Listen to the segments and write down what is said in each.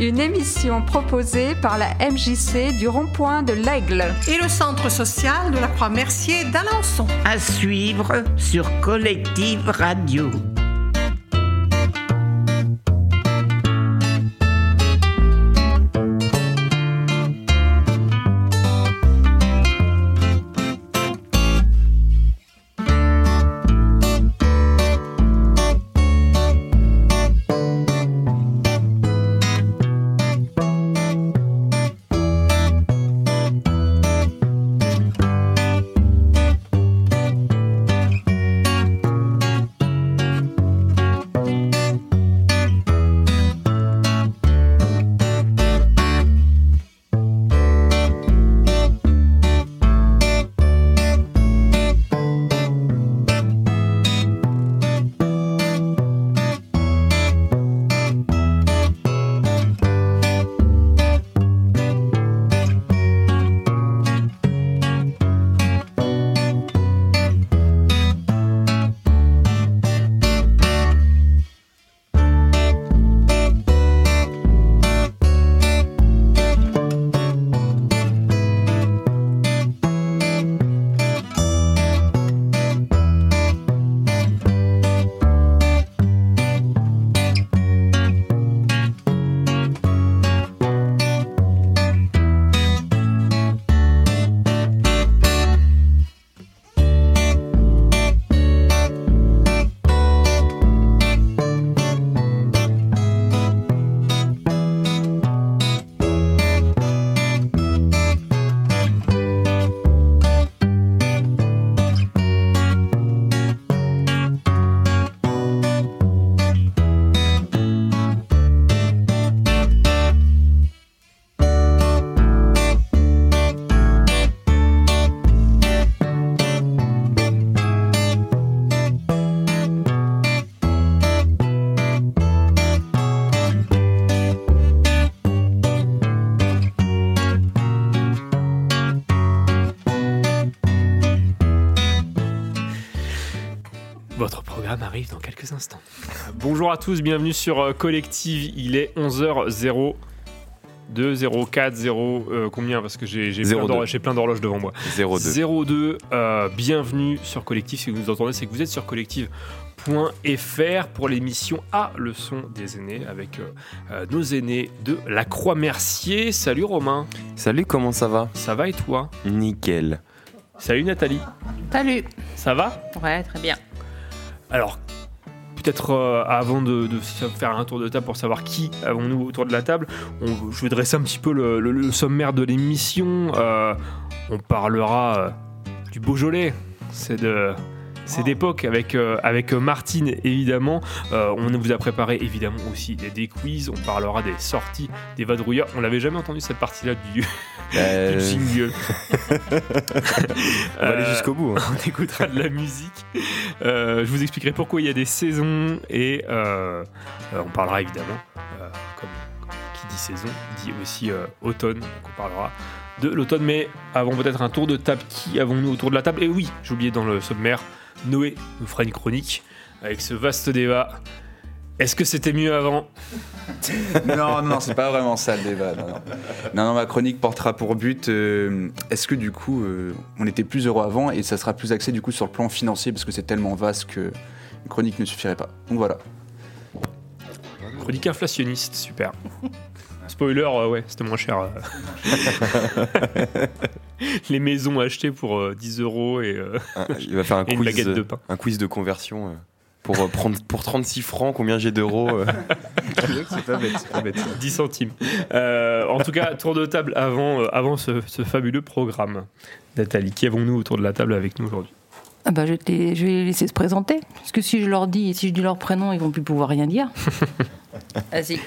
Une émission proposée par la MJC du rond-point de l'Aigle. Et le centre social de la Croix-Mercier d'Alençon. À suivre sur Collective Radio. Bonjour à tous, bienvenue sur euh, Collective. Il est 11h02. 04, 0, combien? Parce que j'ai plein d'horloges devant moi. 02. 02, euh, bienvenue sur Collective. Si vous nous entendez, c'est que vous êtes sur collective.fr pour l'émission A, le son des aînés, avec euh, nos aînés de la Croix-Mercier. Salut Romain. Salut, comment ça va? Ça va et toi? Nickel. Salut Nathalie. Salut. Ça va? Ouais, très bien. Alors, peut-être euh, avant de, faire un tour de table pour savoir qui avons-nous autour de la table, je vais dresser un petit peu le, sommaire de l'émission. Euh, on parlera euh, du Beaujolais. C'est de c'est d'époque avec, euh, avec Martine évidemment. Euh, on vous a préparé évidemment aussi des, quiz. On parlera des sorties des vadrouilleurs. On l'avait jamais entendu cette partie-là du, euh... jingle. on va aller jusqu'au bout. Hein. On écoutera de la musique. je vous expliquerai pourquoi il y a des saisons et on parlera évidemment, comme, qui dit saison, dit aussi automne. Donc on parlera de l'automne. Mais avant peut-être un tour de table, qui avons-nous autour de la table? Et oui, j'ai oublié dans le sommaire, Noé nous fera une chronique avec ce vaste débat. Est-ce que c'était mieux avant Non, non, c'est pas vraiment ça le débat. Non, non. ma chronique portera pour but euh, est-ce que du coup, euh, on était plus heureux avant et ça sera plus axé du coup sur le plan financier parce que c'est tellement vaste que une chronique ne suffirait pas. Donc voilà. Chronique inflationniste, super. Spoiler, euh, ouais, c'était moins cher. Euh. les maisons achetées pour 10 euh, euros et, Il va faire un quiz, une baguette de pain. Un quiz de conversion pour, prendre, pour 36 francs, combien j'ai d'euros C'est pas bête, pas bête. 10 centimes. en tout cas, tour de table avant, avant ce, fabuleux programme. Nathalie, qui avons-nous autour de la table avec nous aujourd'hui? Ah bah je, vais les laisser se présenter. Parce que si je leur dis, si je dis leur prénom, ils vont plus pouvoir rien dire. Vas-y.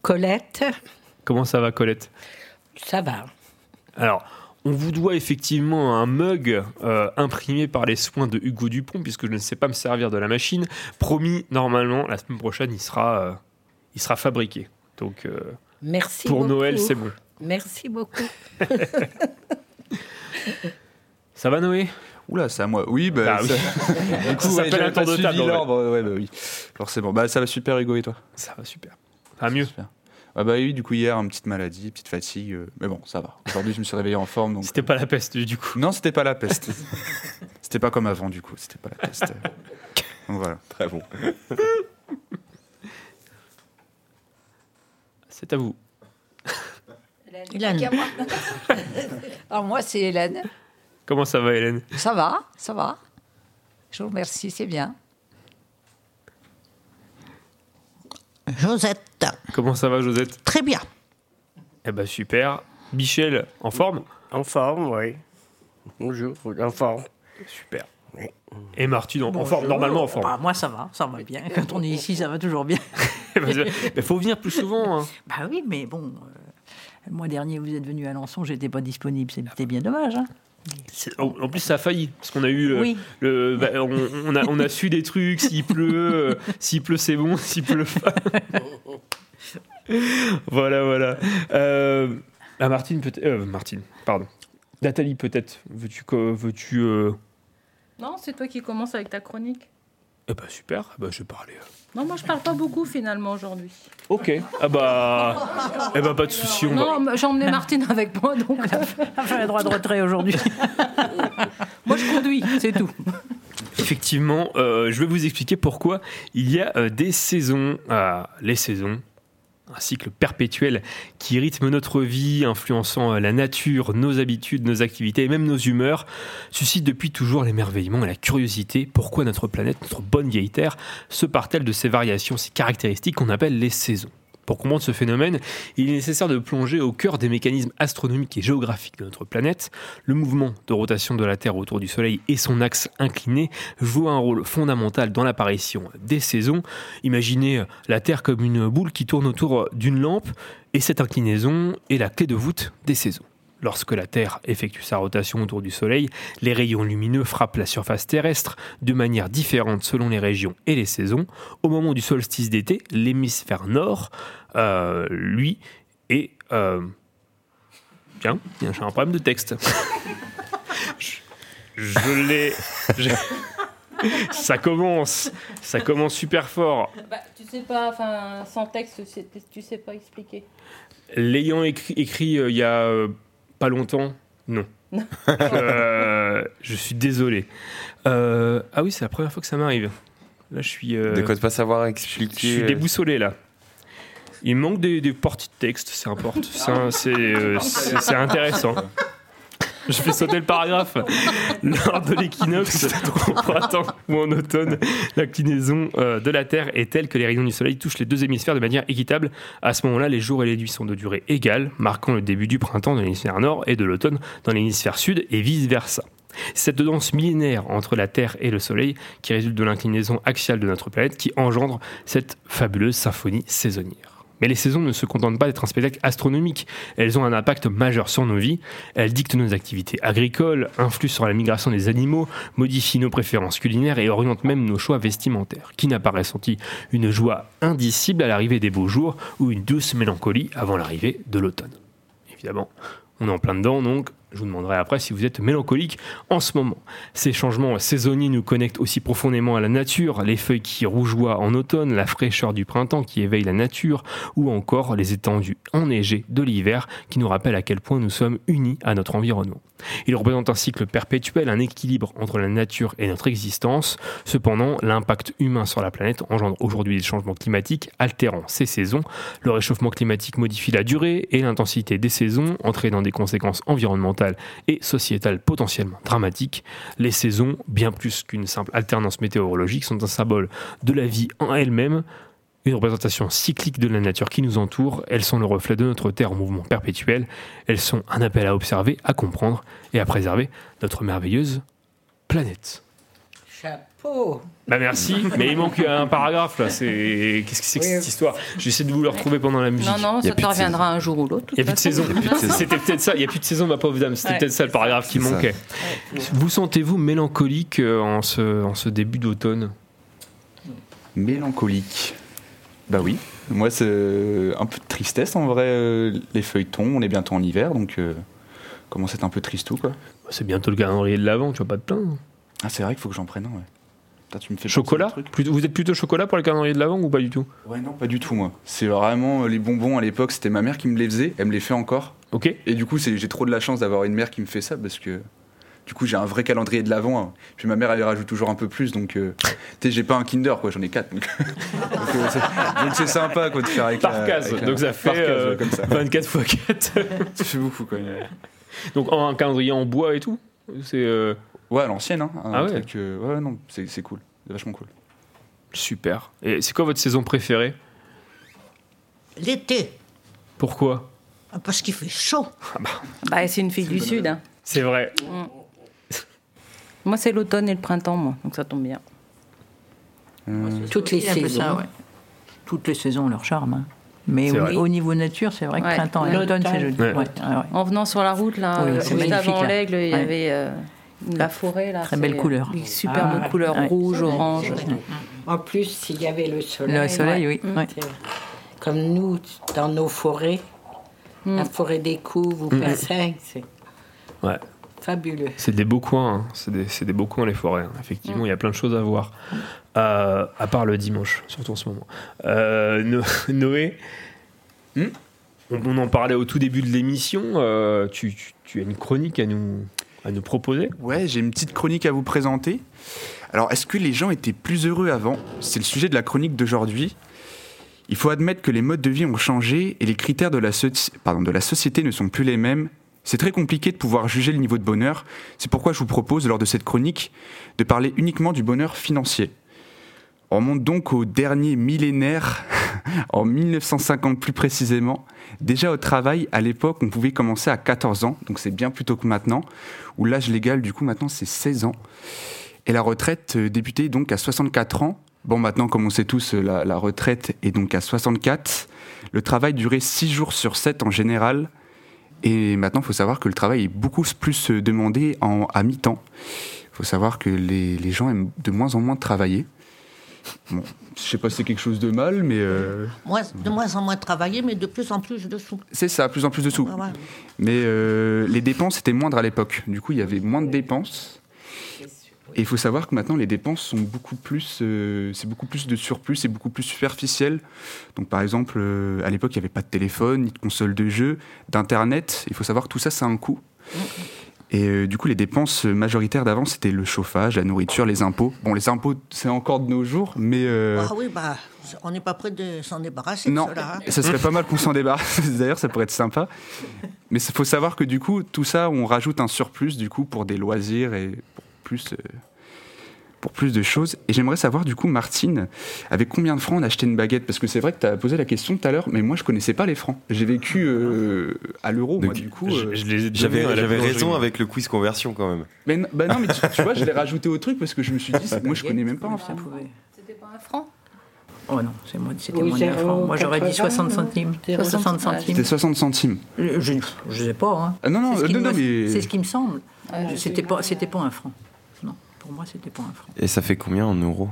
Colette. Comment ça va, Colette? Ça va. Alors, on vous doit effectivement un mug euh, imprimé par les soins de Hugo Dupont, puisque je ne sais pas me servir de la machine. Promis, normalement, la semaine prochaine, il sera, euh, il sera fabriqué. Donc, euh, Merci pour Noël, c'est bon. Merci beaucoup. ça va, Noé? Oula, c'est à moi. Oui, bah, ah, oui. du coup, ça un tour de table. Ouais, bah oui. Forcément. Bah, ça va super, Hugo, et toi? Ça va super. Ça va mieux. Ah bah oui, du coup hier, une petite maladie, petite fatigue, euh, mais bon, ça va. Aujourd'hui, je me suis réveillé en forme, donc... C'était pas la peste du coup. Non, c'était pas la peste. c'était pas comme avant, du coup, c'était pas la peste. Donc voilà. Très bon. C'est à vous. Hélène. Alors moi, c'est Hélène. Comment ça va Hélène? Ça va, ça va. Je vous remercie, c'est bien. Josette, Comment ça va Josette? Très bien. Eh ben super. Michel, en forme? En forme, oui. Bonjour, en forme. Super. Et Martine, en, en forme, normalement en forme. Bah, moi, ça va, ça va bien. Quand on est ici, ça va toujours bien. Il faut venir plus souvent. hein. Bah oui, mais bon, euh, le mois dernier, vous êtes venu à Lançon, j'étais pas disponible. C'était bien dommage. Hein. En plus, ça a failli parce qu'on a eu le, Oui. le- bah, on, on a, on a su des trucs. S'il pleut, euh, s'il pleut, c'est bon. S'il pleut pas. voilà, voilà. Euh, ah, Martine, peut-être. euh, Martine, pardon. Nathalie, peut-être. Veux-tu que veux-tu euh, Non, c'est toi qui commences avec ta chronique. Eh ben super. Bah, je vais parler. Non, moi je parle pas beaucoup finalement aujourd'hui. Ok. Ah bah. Eh ben pas de souci. On va... Non, mais j'ai emmené Martine avec moi, donc Elle a fait un droit de retrait aujourd'hui. moi je conduis, c'est tout. Effectivement, euh, je vais vous expliquer pourquoi il y a euh, des saisons, euh, les saisons, un cycle perpétuel qui rythme notre vie, influençant euh, la nature, nos habitudes, nos activités et même nos humeurs, suscite depuis toujours l'émerveillement et la curiosité. Pourquoi notre planète, notre bonne vieille Terre, se part-elle de ces variations, ces caractéristiques qu'on appelle les saisons? Pour comprendre ce phénomène, il est nécessaire de plonger au cœur des mécanismes astronomiques et géographiques de notre planète. Le mouvement de rotation de la Terre autour du Soleil et son axe incliné jouent un rôle fondamental dans l'apparition des saisons. Imaginez la Terre comme une boule qui tourne autour d'une lampe et cette inclinaison est la clé de voûte des saisons. Lorsque la Terre effectue sa rotation autour du Soleil, les rayons lumineux frappent la surface terrestre de manière différente selon les régions et les saisons. Au moment du solstice d'été, l'hémisphère nord, euh, lui, est... Euh... Tiens, j'ai un problème de texte. je je l'ai... je- Ça commence, ça commence super fort. Bah, tu sais pas, enfin, sans texte, tu sais pas expliquer. L'ayant écrit, écrit, euh, il y a euh, pas longtemps, non. Euh, je suis désolé. Euh, ah oui, c'est la première fois que ça m'arrive. Là, je suis. euh, De quoi de pas savoir je expliquer. suis déboussolé là. Il manque des, des parties de texte, c'est important. C'est un- C'est euh, c'est- c'est intéressant. Je fais sauter le paragraphe. Lors de l'équinoxe, au printemps ou en automne, l'inclinaison euh, de la Terre est telle que les rayons du Soleil touchent les deux hémisphères de manière équitable. À ce moment-là, les jours et les nuits sont de durée égale, marquant le début du printemps dans l'hémisphère nord et de l'automne dans l'hémisphère sud et vice-versa. Cette danse millénaire entre la Terre et le Soleil, qui résulte de l'inclinaison axiale de notre planète, qui engendre cette fabuleuse symphonie saisonnière. Mais les saisons ne se contentent pas d'être un spectacle astronomique, elles ont un impact majeur sur nos vies, elles dictent nos activités agricoles, influent sur la migration des animaux, modifient nos préférences culinaires et orientent même nos choix vestimentaires. Qui n'a pas ressenti une joie indicible à l'arrivée des beaux jours ou une douce mélancolie avant l'arrivée de l'automne? Évidemment, on est en plein dedans, donc je vous demanderai après si vous êtes mélancolique en ce moment. Ces changements saisonniers nous connectent aussi profondément à la nature, les feuilles qui rougeoient en automne, la fraîcheur du printemps qui éveille la nature, ou encore les étendues enneigées de l'hiver qui nous rappellent à quel point nous sommes unis à notre environnement. Il représente un cycle perpétuel, un équilibre entre la nature et notre existence. Cependant, l'impact humain sur la planète engendre aujourd'hui des changements climatiques altérant ces saisons. Le réchauffement climatique modifie la durée et l'intensité des saisons, entraînant des conséquences environnementales et sociétales potentiellement dramatiques. Les saisons, bien plus qu'une simple alternance météorologique, sont un symbole de la vie en elle-même, une représentation cyclique de la nature qui nous entoure. Elles sont le reflet de notre Terre en mouvement perpétuel. Elles sont un appel à observer, à comprendre et à préserver notre merveilleuse planète. Chapeau. Bah merci, mais il manque un paragraphe là. C'est qu'est-ce que c'est que Oui. cette histoire? J'essaie de vous le retrouver pendant la musique. Non, non, y ça te de reviendra un jour ou l'autre. Il n'y a plus de saison. C'était peut-être ça. Il n'y a plus de saison, ma pauvre dame. C'était Ouais. peut-être ça le paragraphe qui C'est ça. manquait. Vous sentez-vous mélancolique euh, en ce, en ce début d'automne? Mélancolique. Bah oui. Moi, c'est un peu de tristesse en vrai. euh, Les feuilles tombent, on est bientôt en hiver, donc euh, commence à être un peu tristou quoi? C'est bientôt le calendrier de l'avant, tu vas pas te plaindre. Ah, c'est vrai qu'il faut que j'en prenne un, ouais. Tu me fais Chocolat Vous êtes plutôt chocolat pour les calendriers de l'avant ou pas du tout? Ouais, non, pas du tout, moi. C'est vraiment euh, les bonbons à l'époque, c'était ma mère qui me les faisait, elle me les fait encore. Ok. Et du coup, j'ai trop de la chance d'avoir une mère qui me fait ça parce que du coup, j'ai un vrai calendrier de l'avant. hein. Puis ma mère, elle rajoute toujours un peu plus. Donc, euh, tu sais, j'ai pas un Kinder, quoi, j'en ai quatre. Donc, donc, euh, c'est- donc sympa, quoi, de faire avec Par la- case, avec la- donc ça fait case, euh, comme ça. 24 x 4. Ça fait beaucoup, quoi. donc en- un calendrier en bois et tout? C'est euh, Ouais, à l'ancienne, hein. Ah ouais. truc, euh, ouais, non, c'est c'est cool. C'est vachement cool. super. Et c'est quoi votre saison préférée? L'été, Pourquoi? Parce qu'il fait chaud. Bah, c'est une fille du Sud. hein. C'est vrai. Moi, c'est l'automne et le printemps, moi, donc ça tombe bien. Toutes les saisons. ça, ouais. Toutes les saisons ont leur charme. hein. Mais au, niveau nature, c'est vrai que Ouais. printemps et automne, c'est joli. Ouais. Ouais, ouais, ouais. En venant sur la route, là, Oui, euh, c'est juste magnifique, avant l'aigle, il y Ouais. avait euh, la forêt, là. Très belle couleur. Des superbes Ah, couleurs ouais. rouge, orange. En plus, s'il y avait le soleil. Le soleil, oui. Mm. ouais. c'est- Comme nous, dans nos forêts, la forêt des Couves ou Persin, c'est Ouais. fabuleux. C'est des beaux coins, hein. c'est des, c'est des beaux coins les forêts. hein. Effectivement, il y a plein de choses à voir. Euh, à part le dimanche, surtout en ce moment. Euh, No- Noé, Hmm? On, on en parlait au tout début de l'émission. euh, tu, tu- tu as une chronique à nous, à nous proposer Ouais, j'ai une petite chronique à vous présenter. Alors, est-ce que les gens étaient plus heureux avant? C'est le sujet de la chronique d'aujourd'hui. Il faut admettre que les modes de vie ont changé et les critères de la, société ne sont plus les mêmes. C'est très compliqué de pouvoir juger le niveau de bonheur. C'est pourquoi je vous propose, lors de cette chronique, de parler uniquement du bonheur financier. On remonte donc au dernier millénaire, en 1950 plus précisément. Déjà au travail, à l'époque, on pouvait commencer à 14 ans, donc c'est bien plus tôt que maintenant, où l'âge légal, du coup, maintenant, c'est 16 ans. Et la retraite euh, débutait donc à 64 ans. Bon, maintenant, comme on sait tous, euh, la, retraite est donc à 64. Le travail durait 6 jours sur 7 en général. Et maintenant, il faut savoir que le travail est beaucoup plus euh, demandé en, à mi-temps. Il faut savoir que les gens aiment de moins en moins travailler. Bon, je sais pas si c'est quelque chose de mal, mais euh, de moins en moins travaillé, mais de plus en plus de sous. c'est ça, plus en plus de sous. Ouais, ouais. Mais euh, les dépenses étaient moindres à l'époque. Du coup, il y avait moins de dépenses. Et il faut savoir que maintenant, les dépenses sont beaucoup plus, euh, c'est beaucoup plus de surplus, c'est beaucoup plus superficiel. Donc, par exemple, à l'époque, il n'y avait pas de téléphone, ni de console de jeu, d'internet. Il faut savoir que tout ça, ça a un coût. Et euh, du coup, les dépenses majoritaires d'avant, c'était le chauffage, la nourriture, les impôts. Bon, les impôts, c'est encore de nos jours, mais euh, Ah oui, bah, on n'est pas prêt de s'en débarrasser non, de cela. hein. ça serait pas mal qu'on s'en débarrasse. D'ailleurs, ça pourrait être sympa. Mais il faut savoir que du coup, tout ça, on rajoute un surplus du coup pour des loisirs et pour plus, euh, pour plus de choses. Et j'aimerais savoir du coup, Martine, avec combien de francs on achetait une baguette? Parce que c'est vrai que tu as posé la question tout à l'heure, mais moi je connaissais pas les francs. J'ai vécu euh, à l'euro, moi Donc, du coup. Je- euh, J'avais raison avec le quiz conversion quand même. Mais, bah non, mais tu, tu vois, je l'ai rajouté au truc parce que je me suis dit, moi je connais même pas francs. pouvait. C'était pas un franc? Oh non, c'est moi- c'était Oui, moins d'un franc. Moi, j'aurais dit 80, 60 centimes. 60 60 centimes. C'était 60 centimes. Je, je, je sais pas. Hein. Ah non, non, C'est ce euh, qui non, me- mais. C'est ce qui me semble. Je C'était pas, c'était pas un franc. Non, pour moi, c'était pas un franc. Et ça fait combien en euros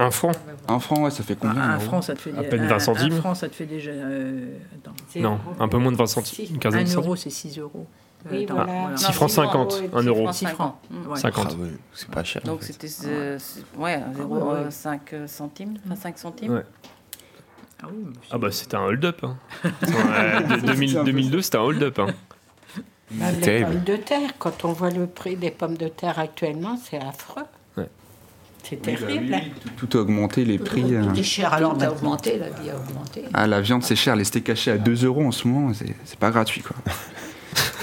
Un franc Un franc, ouais, ça fait combien un en euros franc, ça te fait À peine un- 20 centimes. Un franc, ça te fait déjà. euh, attends. Non, un peu moins de 20 centimes. Une quinzaine Un de centimes. euro, c'est 6 euros. Oui, Attends, voilà. voilà. 6 francs 50, 1 euro. 6 francs. Ouais. 50. Ah ouais, c'est pas cher. en Donc fait. c'était euh, c'est- ouais, ouais, ouais. 0,5 centimes, enfin 5 centimes. Ouais. Ah oui, Ah bah c'était un hold-up. Hein. Ouais, de- 2000 2002 c'était un hold-up. Hein. Même les Terrible. pommes de terre, quand on voit le prix des pommes de terre actuellement, c'est affreux. Ouais. C'est Oui, bah terrible. oui, tout, tout a augmenté, les prix. euh. Tout est cher Alors, a augmenté, la vie a augmenté. Ah, la viande, c'est cher. Les steaks hachés à 2 euros en ce moment, c'est c'est pas gratuit, quoi.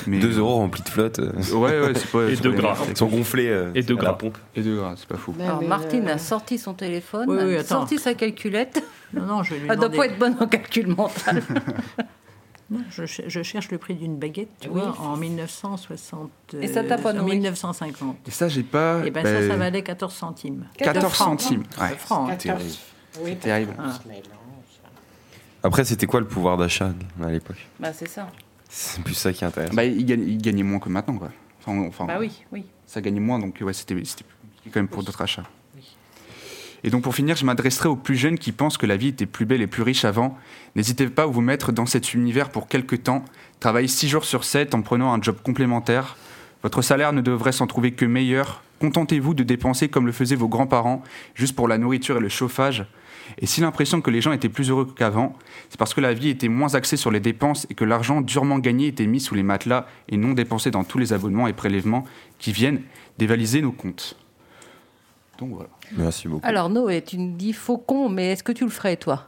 Mais- 2 euros remplis de flotte. euh, Ouais, ouais, c'est pas. Et de gras. Ils sont gonflés euh, Et de gras. pompe. Et de gras, c'est pas fou. Alors Martine euh, a sorti son téléphone, Oui, oui, a sorti sa calculette. Non, non, je vais lui Elle doit pas être bonne en calcul mental. Non, je, ch- je cherche le prix d'une baguette, tu Oui. vois, en 1960. Et ça t'a pas en nourri 1950. Et ça, j'ai pas. Et ben bah, ça, ça valait 14 centimes. 14 francs. centimes. Ouais, francs, hein. c'est terrible. Oui, mélange. Après, c'était quoi le pouvoir d'achat à l'époque? Bah c'est ça. C'est plus ça qui intéresse. Bah, il gagnait, il gagnait moins que maintenant, quoi. Enfin, enfin, Bah oui, oui. ça gagnait moins, donc ouais, c'était quand même pour d'autres achats. Et donc pour finir, je m'adresserai aux plus jeunes qui pensent que la vie était plus belle et plus riche avant. N'hésitez pas à vous mettre dans cet univers pour quelques temps. Travaillez 6 jours sur 7 en prenant un job complémentaire. Votre salaire ne devrait s'en trouver que meilleur, Contentez-vous de dépenser comme le faisaient vos grands-parents, juste pour la nourriture et le chauffage. Et si l'impression que les gens étaient plus heureux qu'avant, c'est parce que la vie était moins axée sur les dépenses et que l'argent durement gagné était mis sous les matelas et non dépensé dans tous les abonnements et prélèvements qui viennent dévaliser nos comptes. Donc voilà. Merci beaucoup. Alors Noé, tu me dis faucon, mais est-ce que tu le ferais toi?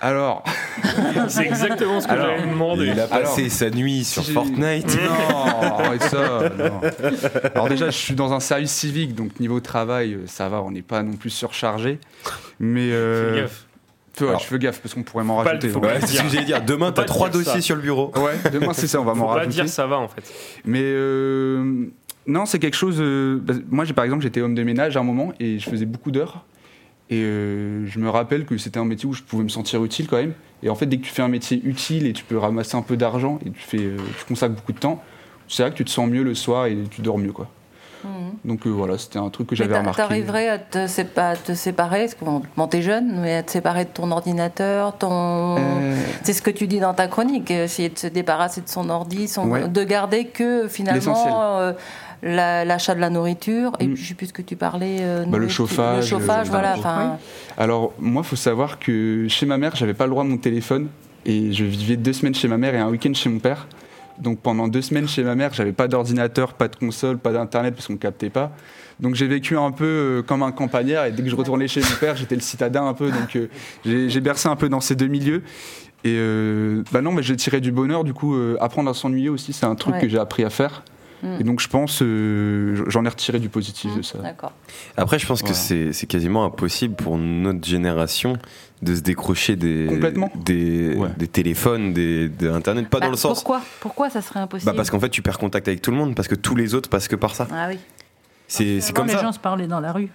Alors, C'est exactement ce que j'avais demandé. Il a passé Alors, sa nuit sur si Fortnite. Non, arrête ça. non. Alors déjà, je suis dans un service civique, donc niveau travail, euh, ça va, on n'est pas non plus surchargé. Mais euh, Fais gaffe. Alors, je fais gaffe parce qu'on pourrait m'en rajouter. Ouais, c'est ce que j'allais dire. Demain, t'as pas trois dossiers ça. sur le bureau. Ouais, demain c'est ça, on va m'en Faut pas rajouter. dire ça va en fait. Mais euh, non, c'est quelque chose. euh, bah, moi, j'ai par exemple, j'étais homme de ménage à un moment et je faisais beaucoup d'heures. Et euh, je me rappelle que c'était un métier où je pouvais me sentir utile quand même. Et en fait, dès que tu fais un métier utile et tu peux ramasser un peu d'argent et tu, fais, euh, tu consacres beaucoup de temps, c'est vrai que tu te sens mieux le soir et tu dors mieux. quoi. Donc euh, voilà, c'était un truc que j'avais remarqué. T'arriverais à te, sépa- à te séparer, parce que bon, t'es jeune, mais à te séparer de ton ordinateur, ton... Euh, C'est ce que tu dis dans ta chronique, essayer de se débarrasser de son ordi, son... Ouais. de garder que finalement la- l'achat de la nourriture, et Mm. puis je sais plus ce que tu parlais. euh, Bah, le chauffage, Le chauffage, euh, voilà. Alors, moi, faut savoir que chez ma mère, j'avais pas le droit de mon téléphone. Et je vivais deux semaines chez ma mère et un week-end chez mon père. Donc, pendant deux semaines chez ma mère, j'avais pas d'ordinateur, pas de console, pas d'internet parce qu'on captait pas. Donc, j'ai vécu un peu euh, comme un campagnard. Et dès que je retournais chez mon père, j'étais le citadin un peu. Donc, euh, j'ai j'ai bercé un peu dans ces deux milieux. Et euh, bah non, mais j'ai tiré du bonheur. Du coup, euh, apprendre à s'ennuyer aussi, c'est un truc Ouais. que j'ai appris à faire. Et donc, je pense, euh, j'en ai retiré du positif de ça. D'accord. Après, je pense que Voilà. c'est c'est quasiment impossible pour notre génération de se décrocher des, Complètement. des, Ouais. des téléphones, des, de Internet. Pas Bah, dans le sens. Pourquoi Pourquoi ça serait impossible Bah parce qu'en fait, tu perds contact avec tout le monde parce que tous les autres passent que par ça. Ah oui. C'est comme les ça. gens se parlaient dans la rue.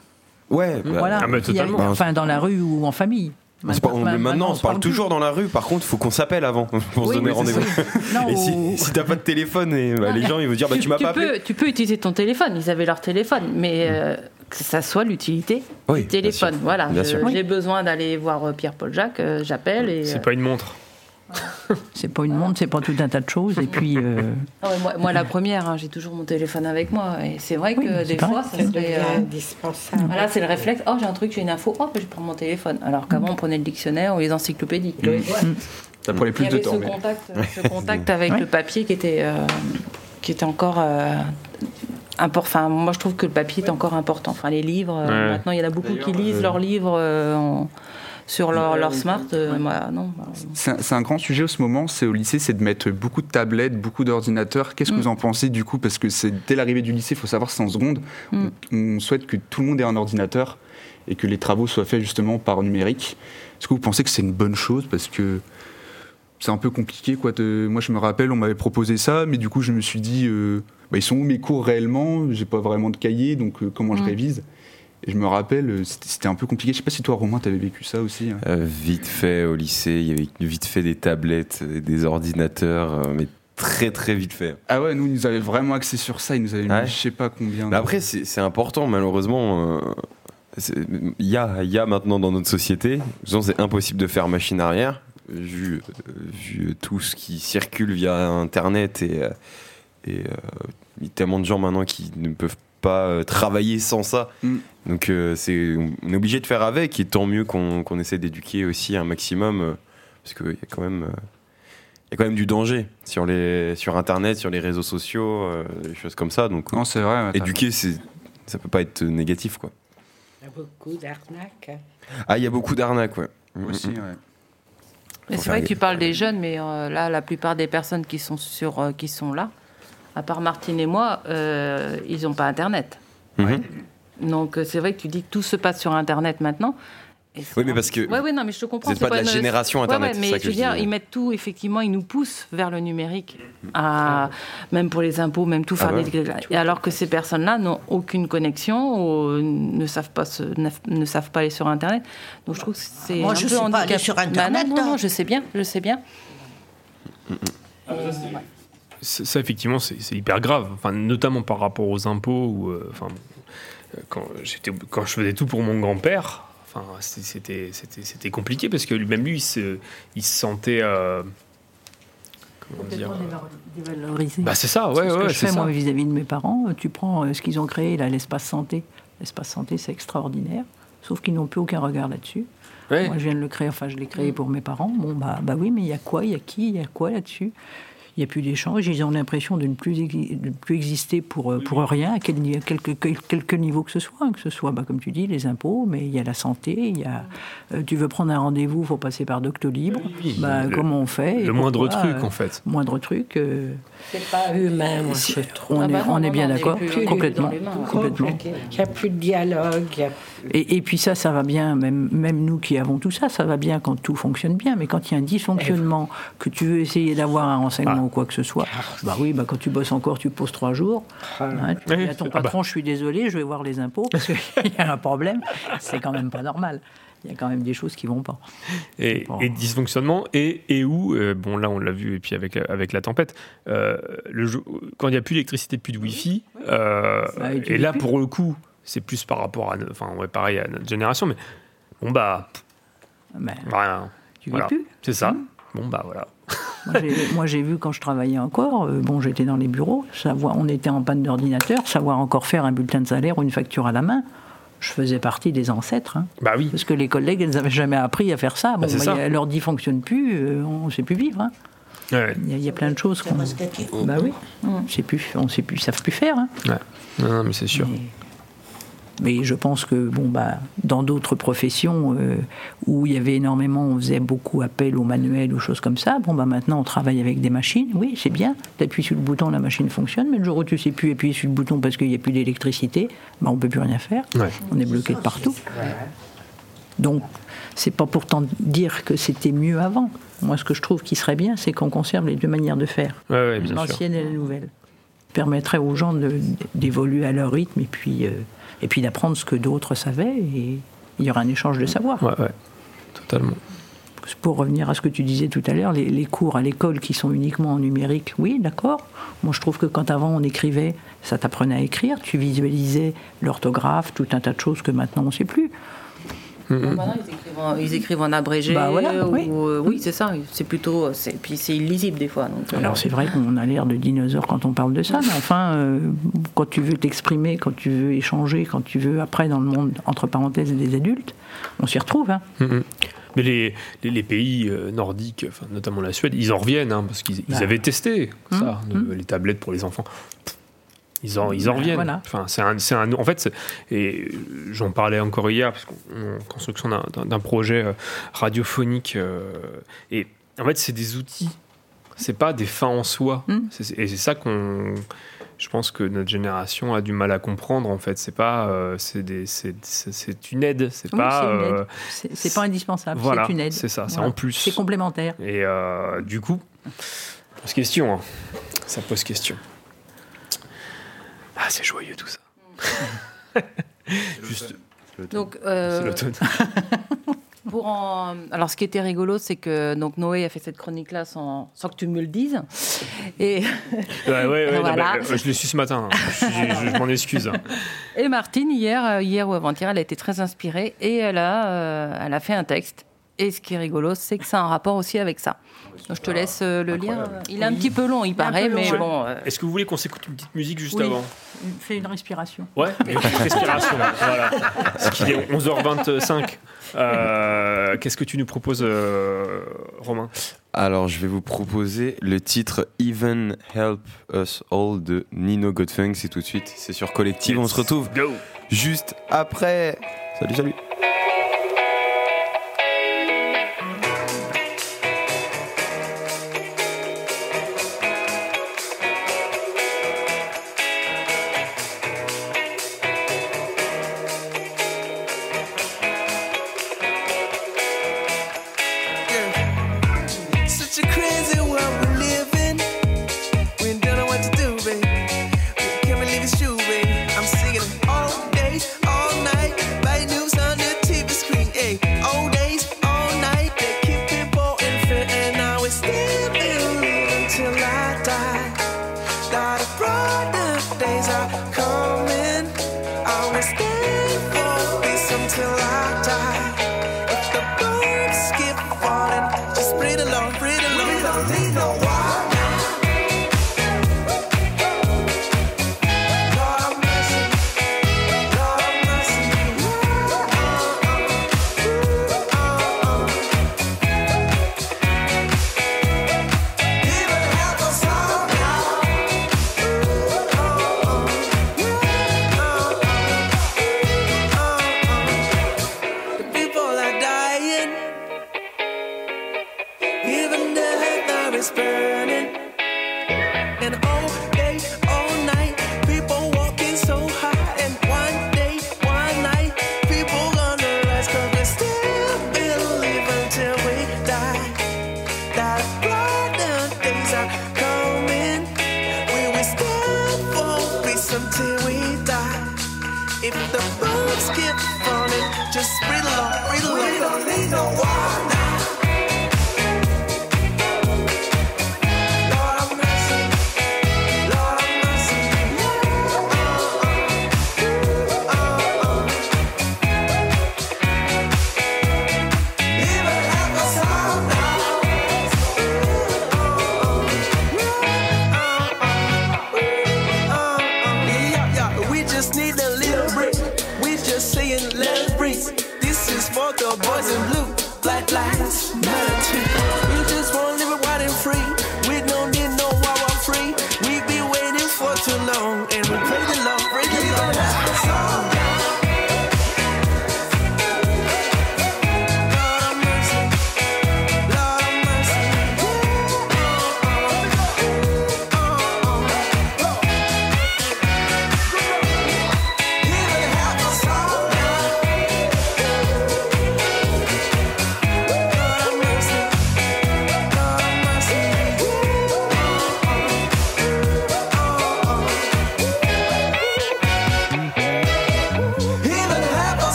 Ouais, bah, voilà. Ah, mais Il y a- totalement. Enfin, dans la rue ou en famille. On se Maintenant, maintenant, on se parle toujours dans la rue. Par contre, faut qu'on s'appelle avant pour Oui, se donner rendez-vous. Et ou- si, si t'as pas de téléphone, et, bah, les gens ils vont dire bah, tu m'as pas appelé. peux, tu peux utiliser ton téléphone, ils avaient leur téléphone, mais euh, que ça soit l'utilité Oui, du téléphone. bien sûr. Voilà, j'ai besoin d'aller voir euh, Pierre-Paul Jacques, euh, j'appelle et. C'est euh, pas une montre. C'est pas une montre, c'est pas tout un tas de choses. Et puis, euh, ah ouais, moi, moi, la première, hein, j'ai toujours mon téléphone avec moi, et c'est vrai que Oui, des fois, ça Ça serait. euh, indispensable. Voilà, c'est le réflexe. Oh, j'ai un truc, j'ai une info. Oh, je vais prendre mon téléphone. Alors qu'avant, on prenait le dictionnaire ou les encyclopédies. Ça prenait Il plus de temps. ce mais- contact, ce contact avec Ouais. le papier qui était, euh, qui était encore euh, Enfin, moi, je trouve que le papier est encore important. Enfin, les livres, Ouais. maintenant, il y en a beaucoup qui lisent euh, leurs livres euh, en- sur leur, leur smart. euh, non. C'est un, grand sujet en ce moment, c'est au lycée, c'est de mettre beaucoup de tablettes, beaucoup d'ordinateurs. Qu'est-ce que Mm. vous en pensez du coup? Parce que c'est dès l'arrivée du lycée, il faut savoir c'est en seconde. Mm. On, on souhaite que tout le monde ait un ordinateur et que les travaux soient faits justement par numérique. Est-ce que vous pensez que c'est une bonne chose? Parce que c'est un peu compliqué. Quoi, de- Moi, je me rappelle, on m'avait proposé ça, mais du coup, je me suis dit, euh, bah, ils sont où mes cours réellement? J'ai pas vraiment de cahier, donc euh, comment je Mm. révise? Et je me rappelle, euh, c'était un peu compliqué. Je sais pas si toi, Romain, t'avais vécu ça aussi. hein. Euh, vite fait au lycée, il y avait vite fait des tablettes, des ordinateurs, euh, mais très très vite fait. Ah ouais, nous, ils nous avaient vraiment axé sur ça. Ils nous avaient mis je sais pas combien. Mais après, c'est important, malheureusement. Il y, a, y a maintenant dans notre société, c'est impossible de faire machine arrière, vu, vu tout ce qui circule via Internet et, et il y a tellement de gens maintenant qui ne peuvent pas euh, travailler sans ça. Mm. Donc euh, c'est, on est obligé de faire avec, et tant mieux qu'on qu'on essaie d'éduquer aussi un maximum, euh, parce qu'il y a quand même... euh, il y a quand même du danger sur, les, sur Internet, sur les réseaux sociaux, euh, des choses comme ça. Donc, Non, c'est vrai. éduquer, c'est, ça peut pas être négatif, quoi. Il y a beaucoup d'arnaques. Ah, il y a beaucoup d'arnaques, ouais. Aussi, Mm, mm. ouais. Mais c'est vrai que tu parles des jeunes, mais euh, là, la plupart des personnes qui sont, sur, euh, qui sont là, à part Martine et moi, euh, ils n'ont pas Internet. Mhm. Donc euh, c'est vrai que tu dis que tout se passe sur Internet maintenant. Et Oui, mais parce que Ouais, ouais, non, mais je te comprends. vous c'est pas de la une- génération Ouais, Internet, ouais, c'est mais ça je que veux je dire, disais. ils mettent tout, effectivement, ils nous poussent vers le numérique, à, même pour les impôts, même tout Ah faire. ouais. des- Et alors que ces personnes-là n'ont aucune connexion, ou ne savent pas se- ne, ne savent pas aller sur Internet. Donc je trouve que c'est Moi, un je peu sais pas aller handicap- sur Bah non, Internet, non, non, hein. je sais bien, je sais bien. Ça, ça, effectivement, c'est hyper grave. Enfin, notamment par rapport aux impôts. Ou, euh, enfin, euh, quand, quand je faisais tout pour mon grand-père, enfin, c'était, compliqué parce que même lui, il se, il se sentait. euh, comment dire, Dévalorisé. Bah, c'est ça, ouais, ce que ouais, je fais ça. moi vis-à-vis de mes parents. Tu prends euh, ce qu'ils ont créé, là, l'espace santé. L'espace santé, c'est extraordinaire. Sauf qu'ils n'ont plus aucun regard là-dessus. Ouais. Moi, je viens de le créer, enfin, je l'ai créé pour mes parents. Bon, bah, bah oui, mais il y a quoi Il y a qui Il y a quoi là-dessus? Il n'y a plus d'échange. Ils ont l'impression de ne plus, exi- de ne plus exister pour, euh, pour rien, à, quel, quelque, quel- quelque niveau que ce soit. hein, Que ce soit, bah, comme tu dis, les impôts, mais il y a la santé. Il y a, euh, tu veux prendre un rendez-vous, il faut passer par Doctolib. oui, bah, le- comment on fait le moindre pourquoi, truc, euh, en fait. Moindre truc. euh, C'est pas humain, moi, je trouve. on Ah est, bah non, on est non, bien non, d'accord, complètement. complètement. Il n'y a plus de dialogue. il y a- Et, et puis ça, ça va bien, même, même nous qui avons tout ça, ça va bien quand tout fonctionne bien. Mais quand il y a un dysfonctionnement, que tu veux essayer d'avoir un renseignement ou quoi que ce soit, bah oui, bah quand tu bosses encore, tu poses trois jours. hein, tu dis à ton Ah bah. patron, je suis désolé, je vais voir les impôts parce qu'il y a un problème. C'est quand même pas normal. Il y a quand même des choses qui vont pas. Et, Bon. et dysfonctionnement, et, et où, euh, bon là on l'a vu, et puis avec, avec la tempête, euh, le jeu- quand il n'y a plus d'électricité, plus de wifi, euh, et là plus. pour le coup, c'est plus par rapport à, enfin ouais, pareil à notre génération, mais bon bah, Mais rien. tu Voilà. plus. C'est ça. Bon bah voilà. Moi, j'ai- vu quand je travaillais encore, euh, bon, j'étais dans les bureaux, savoir, on était en panne d'ordinateur, savoir encore faire un bulletin de salaire ou une facture à la main. Je faisais partie des ancêtres. hein. Bah oui. Parce que les collègues, elles n'avaient jamais appris à faire ça. Bon, Bah, bah, ça. l'ordi ne fonctionne plus, euh, on ne sait plus vivre. hein. Ouais. Il y, a- il y a plein de choses qu'on. Bah oui, on sait plus, on sait plus, ils savent plus faire. hein. Ouais. Non, non, mais c'est sûr. Mais je pense que bon bah dans d'autres professions euh, où il y avait énormément, on faisait beaucoup appel aux manuels ou choses comme ça. Bon bah maintenant on travaille avec des machines. Oui c'est bien. Tu appuies sur le bouton, la machine fonctionne. Mais le jour où tu sais plus appuyer sur le bouton parce qu'il n'y a plus d'électricité, bah on peut plus rien faire. Ouais. On est bloqué de partout. Donc c'est pas pourtant dire que c'était mieux avant. Moi ce que je trouve qui serait bien, c'est qu'on conserve les deux manières de faire, Ouais, ouais, l'ancienne et la nouvelle. Permettrait aux gens d'évoluer à leur rythme et puis euh, et puis d'apprendre ce que d'autres savaient et il y aura un échange de savoir. Ouais, ouais. Totalement. Pour revenir à ce que tu disais tout à l'heure, les, les cours à l'école qui sont uniquement en numérique, oui, d'accord. Moi, je trouve que quand avant on écrivait, ça t'apprenait à écrire, tu visualisais l'orthographe, tout un tas de choses que maintenant on ne sait plus. Maintenant, ils écrivent en, ils écrivent en abrégé. Bah voilà, ou, oui. euh, oui, c'est ça. C'est plutôt. c'est- Puis c'est illisible des fois. Donc, euh, Alors c'est vrai qu'on a l'air de dinosaures quand on parle de ça, mais enfin, euh, quand tu veux t'exprimer, quand tu veux échanger, quand tu veux après dans le monde, entre parenthèses, des adultes, on s'y retrouve. Hein. Mhm. Mais les, les, les pays nordiques, enfin, notamment la Suède, ils en reviennent, hein, parce qu'ils ils Bah. avaient testé ça, Mhm. de- les tablettes pour les enfants. Ils en, ils en reviennent. voilà. Enfin, c'est un, c'est un- en fait, et j'en parlais encore hier, parce qu'on est en construction d'un- projet euh, radiophonique. euh, et en fait, c'est des outils, c'est pas des fins en soi. C'est- Et c'est ça qu'on. Je pense que notre génération a du mal à comprendre, en fait. C'est pas. euh, c'est une aide, c'est Oui, pas. c'est euh, pas indispensable, voilà, c'est une aide. c'est ça, c'est en plus. C'est complémentaire. Et du coup, pose question. hein. Ça pose question. C'est joyeux tout ça. Juste, donc, euh, c'est l'automne. Pour en- Alors, ce qui était rigolo, c'est que donc Noé a fait cette chronique-là sans, sans que tu me le dises. Et, Ouais, ouais, ouais, Voilà. euh, je l'ai su ce matin. hein. Je, je- je m'en excuse. hein. et Martine, hier, euh, hier ou avant-hier, elle a été très inspirée et elle a, euh, elle a fait un texte. Et ce qui est rigolo, c'est que ça a un rapport aussi avec ça. Donc, je te laisse euh, le lire. Il est un petit peu long, il paraît, long, mais ouais. bon. euh, Est-ce que vous voulez qu'on s'écoute une petite musique juste Oui. avant? Fais une respiration. Ouais, une petite respiration. voilà. Parce qu'il est 11h25. Euh, Qu'est-ce que tu nous proposes, euh, Romain? Alors, je vais vous proposer le titre Even Help Us All de Nino Godfunk. C'est tout de suite. C'est sur Collective. On se retrouve Go juste après. Salut, salut.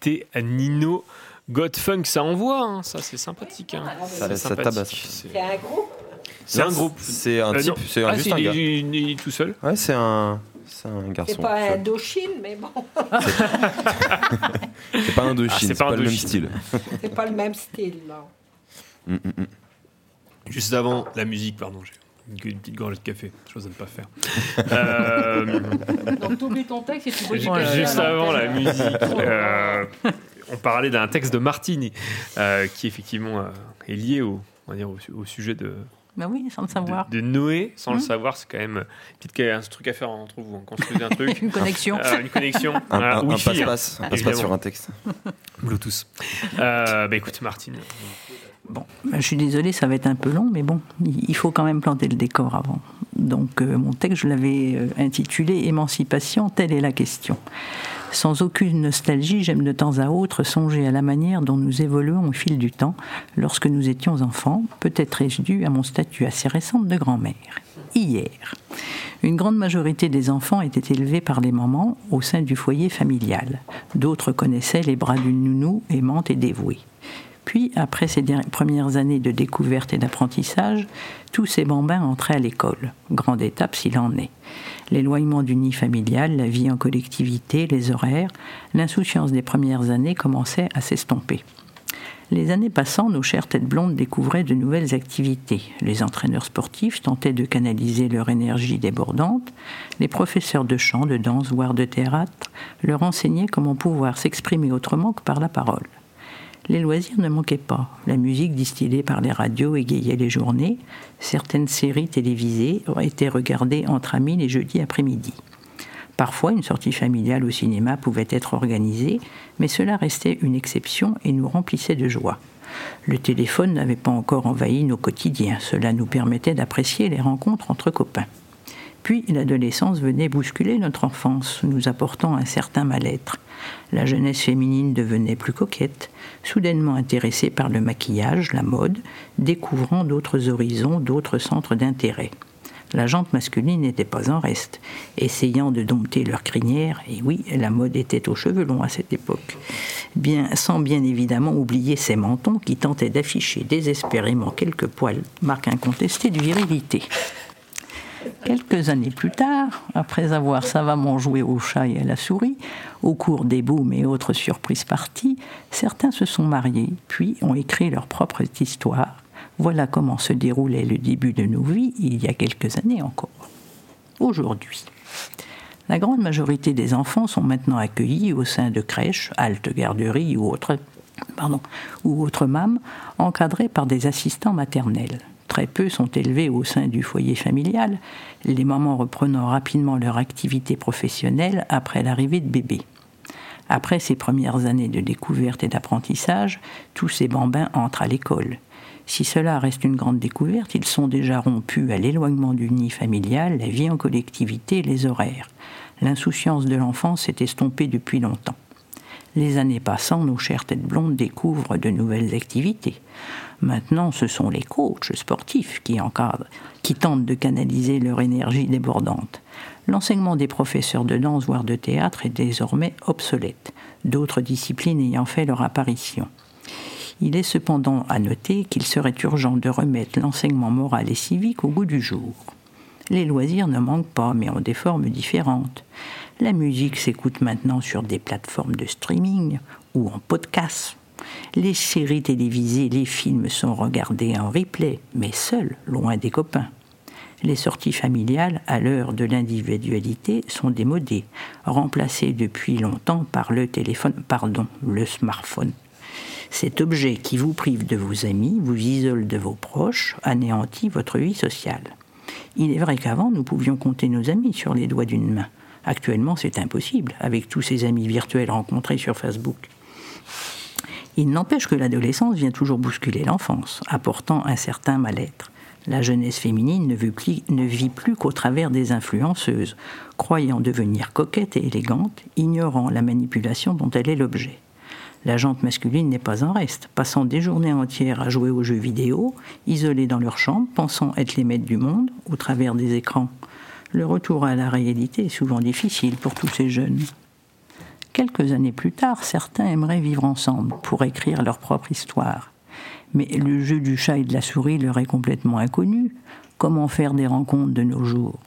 C'était Nino Godfunk, ça envoie, hein, ça c'est sympathique. hein. Ça- C'est ça sympathique. tabasse. C'est- un groupe C'est un groupe. C'est un Euh, type, non. c'est un- Ah, juste c'est- un gars. il- il est tout seul. Ouais, c'est un, c'est un garçon. C'est pas seul. Indochine, mais bon. C'est pas Indochine, Ah, c'est c'est pas pas, le même style. C'est pas le même style, non. Mm, mm, mm. Juste avant la musique, pardon, j'ai une, petite gorgée de café, chose à ne pas faire. Euh, Donc, t'oublies ton texte et tu bois du café Juste avant la musique, euh, on parlait d'un texte de Martini euh, qui effectivement euh, est lié au, on va dire, au, au sujet de, Ben oui, sans le savoir. de Noé. Sans le Hmm. savoir, c'est quand même peut-être qu'il y a un truc à faire entre vous, hein, construisez un truc. Une connexion. Euh, une connexion. Un, Euh, un- un Wi-Fi, hein, passe-passe, un passe-passe évidemment. sur un texte. Bluetooth. Euh, bah écoute, Martine. Bon, je suis désolée, ça va être un peu long, mais bon, il faut quand même planter le décor avant. Donc, euh, mon texte, je l'avais euh, intitulé Émancipation, telle est la question. Sans aucune nostalgie, j'aime de temps à autre songer à la manière dont nous évoluons au fil du temps lorsque nous étions enfants, peut-être est-ce dû à mon statut assez récent de grand-mère. Hier, une grande majorité des enfants étaient élevés par les mamans au sein du foyer familial. D'autres connaissaient les bras d'une nounou aimante et dévouée. Puis, après ces premières années de découverte et d'apprentissage, tous ces bambins entraient à l'école. Grande étape s'il en est. L'éloignement du nid familial, la vie en collectivité, les horaires, l'insouciance des premières années commençaient à s'estomper. Les années passant, nos chères têtes blondes découvraient de nouvelles activités. Les entraîneurs sportifs tentaient de canaliser leur énergie débordante. Les professeurs de chant, de danse, voire de théâtre leur enseignaient comment pouvoir s'exprimer autrement que par la parole. Les loisirs ne manquaient pas. La musique distillée par les radios égayait les journées. Certaines séries télévisées étaient regardées entre amis les jeudis après-midi. Parfois, une sortie familiale au cinéma pouvait être organisée, mais cela restait une exception et nous remplissait de joie. Le téléphone n'avait pas encore envahi nos quotidiens. Cela nous permettait d'apprécier les rencontres entre copains. Puis l'adolescence venait bousculer notre enfance, nous apportant un certain mal-être. La jeunesse féminine devenait plus coquette, soudainement intéressée par le maquillage, la mode, découvrant d'autres horizons, d'autres centres d'intérêt. La jante masculine n'était pas en reste, essayant de dompter leur crinière, et oui, la mode était aux cheveux longs à cette époque, sans bien évidemment oublier ses mentons qui tentaient d'afficher désespérément quelques poils, marque incontestée de virilité. Quelques années plus tard, après avoir savamment joué au chat et à la souris, au cours des booms et autres surprises parties, certains se sont mariés, puis ont écrit leur propre histoire. Voilà comment se déroulait le début de nos vies il y a quelques années encore. Aujourd'hui, la grande majorité des enfants sont maintenant accueillis au sein de crèches, haltes garderies ou autres, pardon, ou autres mâmes, encadrés par des assistants maternels. Très peu sont élevés au sein du foyer familial, les mamans reprenant rapidement leur activité professionnelle après l'arrivée de bébés. Après ces premières années de découverte et d'apprentissage, tous ces bambins entrent à l'école. Si cela reste une grande découverte, ils sont déjà rompus à l'éloignement du nid familial, la vie en collectivité les horaires. L'insouciance de l'enfance s'est estompée depuis longtemps. Les années passant, nos chères têtes blondes découvrent de nouvelles activités. Maintenant, ce sont les coachs sportifs qui encadrent, qui tentent de canaliser leur énergie débordante. L'enseignement des professeurs de danse, voire de théâtre, est désormais obsolète, d'autres disciplines ayant fait leur apparition. Il est cependant à noter qu'il serait urgent de remettre l'enseignement moral et civique au goût du jour. Les loisirs ne manquent pas, mais ont des formes différentes. La musique s'écoute maintenant sur des plateformes de streaming ou en podcast. Les séries télévisées, les films sont regardés en replay, mais seuls, loin des copains. Les sorties familiales, à l'heure de l'individualité, sont démodées, remplacées depuis longtemps par le téléphone, pardon, le smartphone. Cet objet qui vous prive de vos amis, vous isole de vos proches, anéantit votre vie sociale. Il est vrai qu'avant, nous pouvions compter nos amis sur les doigts d'une main. Actuellement, c'est impossible, avec tous ces amis virtuels rencontrés sur Facebook. Il n'empêche que l'adolescence vient toujours bousculer l'enfance, apportant un certain mal-être. La jeunesse féminine ne vit plus, qu'au travers des influenceuses, croyant devenir coquette et élégante, ignorant la manipulation dont elle est l'objet. La jante masculine n'est pas en reste, passant des journées entières à jouer aux jeux vidéo, isolés dans leur chambre, pensant être les maîtres du monde au travers des écrans. Le retour à la réalité est souvent difficile pour tous ces jeunes. Quelques années plus tard, certains aimeraient vivre ensemble pour écrire leur propre histoire. Mais le jeu du chat et de la souris leur est complètement inconnu. Comment faire des rencontres de nos jours?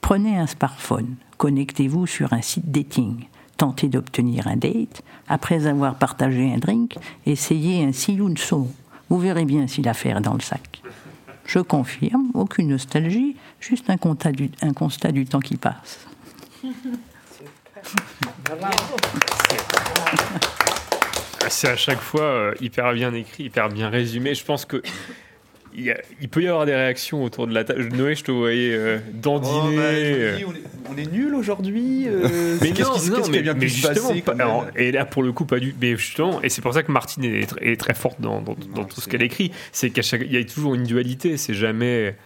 Prenez un smartphone, connectez-vous sur un site dating, tentez d'obtenir un date, après avoir partagé un drink, essayez un sillon son. Vous verrez bien si l'affaire est dans le sac. Je confirme, aucune nostalgie, juste un constat du temps qui passe. C'est à chaque fois euh, hyper bien écrit, hyper bien résumé. Je pense que il, y a- il peut y avoir des réactions autour de la table. Noé, je te voyais euh, dandiner. Oh, bah, euh. dis, on est, on est nul aujourd'hui. euh, Mais qu'est-ce qui, a bien mais pu se passer alors, et là pour le coup pas du, mais justement, et c'est pour ça que Martine est, tr- est très forte dans, dans- dans tout ce qu'elle écrit, c'est qu'à chaque, il y a toujours une dualité, c'est jamais,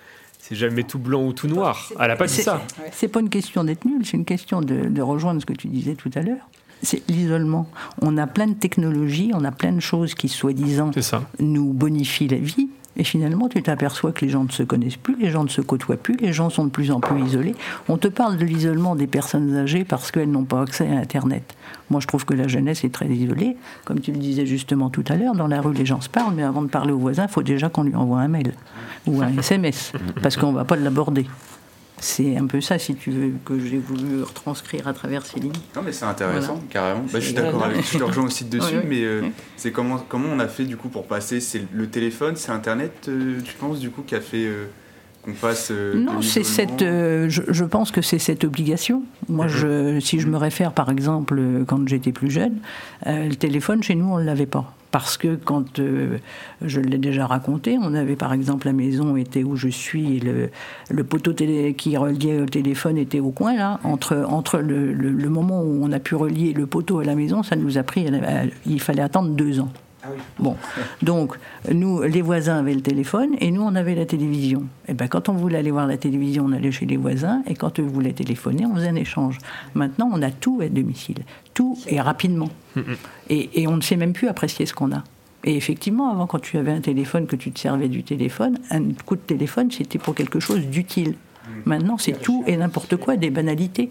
c'est jamais tout blanc ou tout noir. Elle a pas dit C'est- ça. C'est pas une question d'être nul, c'est une question de, de rejoindre ce que tu disais tout à l'heure. C'est l'isolement. On a plein de technologies, on a plein de choses qui, soi-disant, nous bonifient la vie. Et finalement, tu t'aperçois que les gens ne se connaissent plus, les gens ne se côtoient plus, les gens sont de plus en plus isolés. On te parle de l'isolement des personnes âgées parce qu'elles n'ont pas accès à Internet. Moi, je trouve que la jeunesse est très isolée. Comme tu le disais justement tout à l'heure, dans la rue, les gens se parlent, mais avant de parler au voisin, il faut déjà qu'on lui envoie un mail ou un SMS, parce qu'on ne va pas l'aborder. C'est un peu ça, si tu veux, que j'ai voulu retranscrire à travers ces lignes. Non mais c'est intéressant, Voilà. carrément. Bah, je suis d'accord avec non. Je te rejoins aussi dessus, mais euh, c'est comment, comment on a fait du coup pour passer? C'est le téléphone, c'est Internet, euh, tu penses du coup, qui a fait euh, qu'on passe Non, c'est cette. je, je pense que c'est cette obligation. Moi, je, si je me réfère, par exemple, quand j'étais plus jeune, le téléphone chez nous, on ne l'avait pas. Parce que quand euh, je l'ai déjà raconté, on avait par exemple la maison était où je suis, le, poteau télé, qui reliait au téléphone était au coin là. Entre, le, moment où on a pu relier le poteau à la maison, ça nous a pris, il fallait attendre deux ans. Bon, donc nous, les voisins avaient le téléphone et nous, on avait la télévision. Et ben, quand on voulait aller voir la télévision, on allait chez les voisins et quand eux voulaient téléphoner, on faisait un échange. Maintenant, on a tout à domicile, tout et rapidement. Et, et on ne sait même plus apprécier ce qu'on a. Et effectivement, avant, quand tu avais un téléphone, que tu te servais du téléphone, un coup de téléphone, c'était pour quelque chose d'utile. Maintenant, c'est tout et n'importe quoi, des banalités.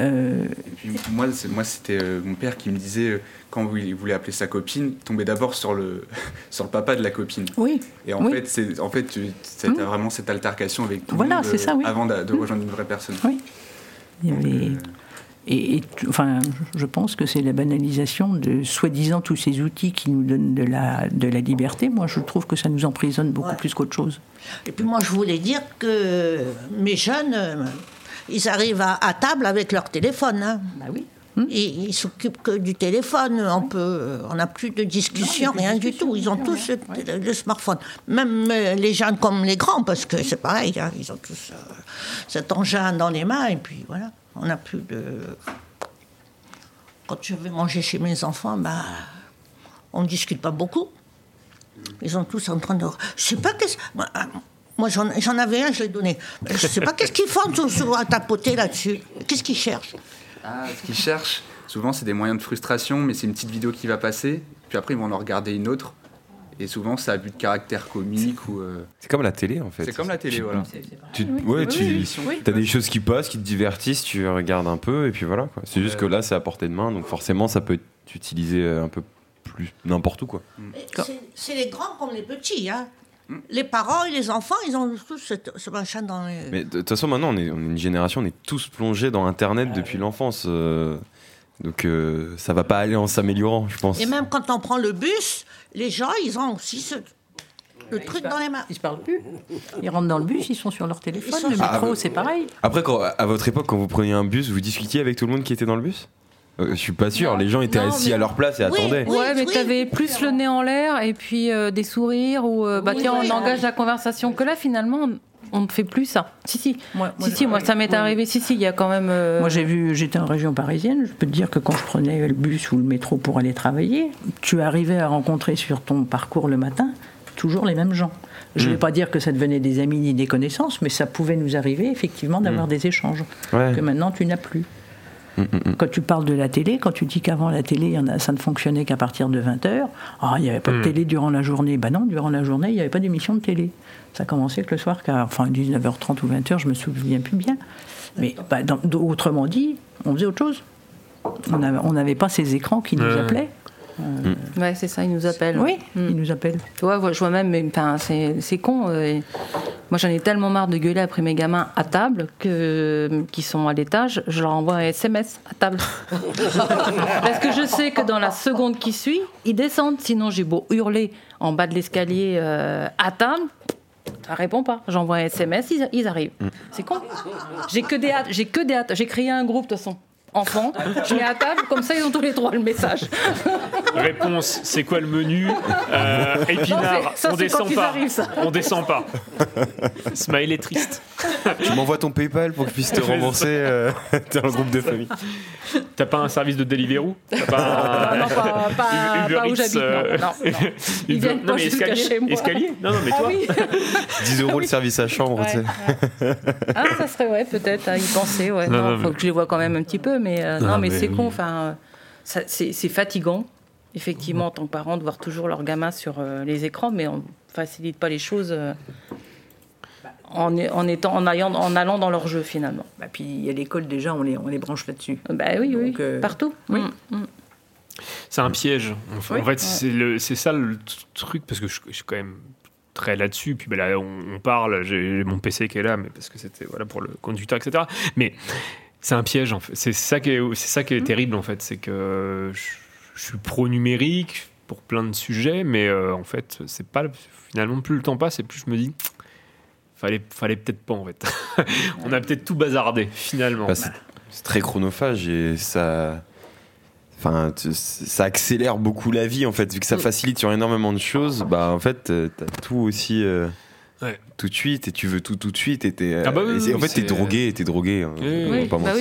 Euh, Et puis moi, c'était euh, mon père qui me disait euh, quand il voulait appeler sa copine, tombait d'abord sur le sur le papa de la copine. Oui. Et en Oui. fait, c'est en fait, tu as vraiment cette altercation avec tout Voilà, le monde c'est ça, oui. avant d'a- de, Mm. rejoindre une vraie personne. Oui. Il y avait- Et, enfin, je pense que c'est la banalisation de soi-disant tous ces outils qui nous donnent de la, de la liberté. Moi, je trouve que ça nous emprisonne beaucoup plus qu'autre chose. Et puis moi, je voulais dire que mes jeunes, euh, ils arrivent à, à table avec leur téléphone. Hein. Bah oui. Ils, ils s'occupent que du téléphone. On peut, on n'a plus de discussion, rien du tout. Ils ont tous le, le smartphone. Même euh, les jeunes comme les grands, parce que c'est pareil. hein, ils ont tous euh, cet engin dans les mains. Et puis voilà, on n'a plus de. Quand je vais manger chez mes enfants, bah, on ne discute pas beaucoup. Ils sont tous en train de. Je sais pas qu'est-ce. Moi, j'en avais un, je l'ai donné. Je sais pas qu'est-ce qu'ils font souvent à tapoter là-dessus? Qu'est-ce qu'ils cherchent? Ah, ce qu'ils cherchent, souvent c'est des moyens de frustration, mais c'est une petite vidéo qui va passer, puis après ils vont en regarder une autre, et souvent ça a but de caractère comique ou. euh, C'est comme la télé en fait. C'est comme la télé, Tu- voilà. Tu, Oui. ouais, tu oui, as des choses qui passent, qui te divertissent, tu regardes un peu et puis voilà. C'est juste que là, c'est à portée de main, donc forcément, ça peut être utilisé euh, un peu plus n'importe où quoi. C'est- C'est les grands comme les petits. Hein. Les parents et les enfants, ils ont tous ce, ce machin dans les. Mais de toute façon, maintenant, on est, on est une génération, on est tous plongés dans Internet depuis l'enfance. euh, donc euh, ça va pas aller en s'améliorant, je pense. Et même quand on prend le bus, les gens, ils ont aussi ce, le truc dans les mains. Ils se parlent plus. Ils rentrent dans le bus, ils sont sur leur téléphone. Le sur- métro, Ah, c'est pareil. Après, quand- à votre époque, quand vous preniez un bus, vous discutiez avec tout le monde qui était dans le bus? Euh, Je suis pas sûr, les gens étaient Non, assis mais- à leur place et attendaient. ouais, mais t'avais plus le nez en l'air et puis euh, des sourires ou euh, bah Oui, tiens, oui. on engage la conversation. Que là, finalement, on- ne fait plus ça. Si, si. si, si, moi, ça m'est oui. arrivé. Si, si, il y a quand même. euh, Moi, j'ai vu, j'étais en région parisienne. Je peux te dire que quand je prenais le bus ou le métro pour aller travailler, tu arrivais à rencontrer sur ton parcours le matin toujours les mêmes gens. Je ne vais pas dire que ça devenait des amis ni des connaissances, mais ça pouvait nous arriver effectivement d'avoir des échanges Ouais. que maintenant tu n'as plus. Quand tu parles de la télé, quand tu dis qu'avant la télé, il y en a, ça ne fonctionnait qu'à partir de 20h, il n'y avait pas de Mm. télé durant la journée. Ben non, durant la journée, il n'y avait pas d'émission de télé. Ça commençait que le soir, qu'à enfin, 19h30 ou 20h, je me souviens plus bien. Mais bah, dans- autrement dit, on faisait autre chose. On avait- on n'avait pas ces écrans qui nous Ouais. Appelaient. Ouais, c'est ça, ils nous appellent. Oui, ils nous appellent. Tu vois, je vois même, mais, enfin, c'est c'est con. euh, et moi, j'en ai tellement marre de gueuler après mes gamins à table que, qui sont à l'étage, je leur envoie un SMS à table. Parce que je sais que dans la seconde qui suit, ils descendent. Sinon, j'ai beau hurler en bas de l'escalier euh, à table. Ça répond pas. J'envoie un SMS, ils, ils arrivent. C'est con. J'ai que des hâtes. J'ai que des hâtes. J'ai créé un groupe de toute façon. Enfants, je mets à table, comme ça ils ont tous les trois le message. Réponse, c'est quoi le menu Euh, Épinard, Non, ça, on descend ils pas. arrivent, ça. On descend pas. Smile est triste. Tu m'envoies ton PayPal pour que je puisse te rembourser euh, dans le groupe de famille. T'as pas un service de Deliveroo T'as pas un- Non, pas- pas- Uber pas où j'habite, non, euh, non, non. Ils Uber- viennent non, pas mais jusqu'à escalier, chez moi. escalier Non, non, mais Ah toi. oui. 10 euros le service à chambre, Ouais, tu sais. Ah, ça serait ouais, peut-être à y penser. Ouais. Non, Non, non, faut mais- que je les vois quand même un petit peu, mais euh, Non, non, mais, mais c'est oui. con. Enfin, euh, c'est fatigant, effectivement, en tant que parent, de voir toujours leurs gamins sur euh, les écrans, mais on facilite pas les choses euh, en, en étant, en allant, en allant dans leur jeu finalement. Bah, puis à l'école déjà, on les, on les branche là-dessus. Bah oui, oui, Donc, euh, partout. Oui. Mm, mm. C'est un piège. En, Oui. en fait, c'est ça le truc, parce que je, je suis quand même très là-dessus. Puis ben là, on, on parle, j'ai mon PC qui est là, mais parce que c'était voilà, pour le conducteur, etc. Mais c'est un piège, en fait. C'est ça qui est, c'est ça qui est terrible, en fait. C'est que je, je suis pro-numérique pour plein de sujets, mais euh, en fait, c'est pas finalement plus le temps passe et plus je me dis. Fallait, fallait peut-être pas en fait. on a peut-être tout bazardé finalement. Bah, c'est c'est très chronophage et ça. Enfin, ça accélère beaucoup la vie en fait, vu que ça facilite sur énormément de choses. Bah en fait, euh, t'as tout aussi euh, Ouais. tout de suite et tu veux tout tout de suite et t'es. euh, Ah bah oui, et c'est- en fait, t'es drogué, t'es drogué. hein, pas bah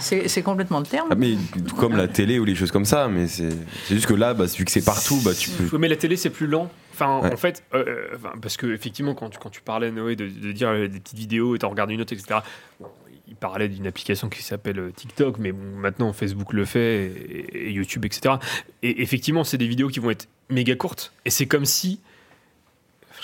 c'est- complètement le terme. Ah, mais comme la télé ou les choses comme ça, mais c'est juste que là, bah, vu que c'est partout, bah tu peux. Oui, mais la télé, c'est plus lent. Enfin, Ouais. en fait, euh, euh, enfin, parce que effectivement, quand tu, quand tu parlais, Noé, de, de dire euh, des petites vidéos et t'en regardes une autre, etc., bon, il parlait d'une application qui s'appelle euh, TikTok, mais bon, maintenant Facebook le fait, et, et YouTube, etc. Et effectivement, c'est des vidéos qui vont être méga courtes. Et c'est comme si,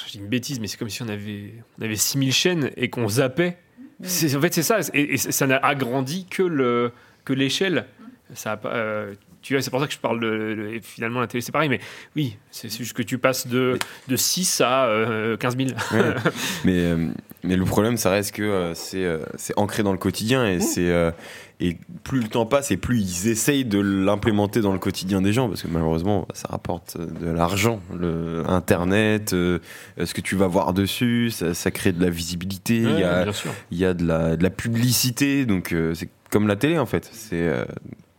je dis une bêtise, mais c'est comme si on avait, on avait 6000 chaînes et qu'on zappait C'est- En fait, c'est ça. Et, et ça n'a agrandi que le que l'échelle. Ça a euh, tu vois, c'est pour ça que je parle de, de- et finalement la télé, c'est pareil. Mais oui, c'est c'est juste que tu passes de, de 6 à euh, 15 000. Ouais. mais, euh, mais le problème, ça reste que euh, c'est euh, c'est ancré dans le quotidien et c'est euh, et plus le temps passe et plus ils essayent de l'implémenter dans le quotidien des gens parce que malheureusement ça rapporte de l'argent, le internet, ce que tu vas voir dessus, ça, ça crée de la visibilité, il Ouais, y a y de la, de la publicité donc c'est comme la télé en fait, c'est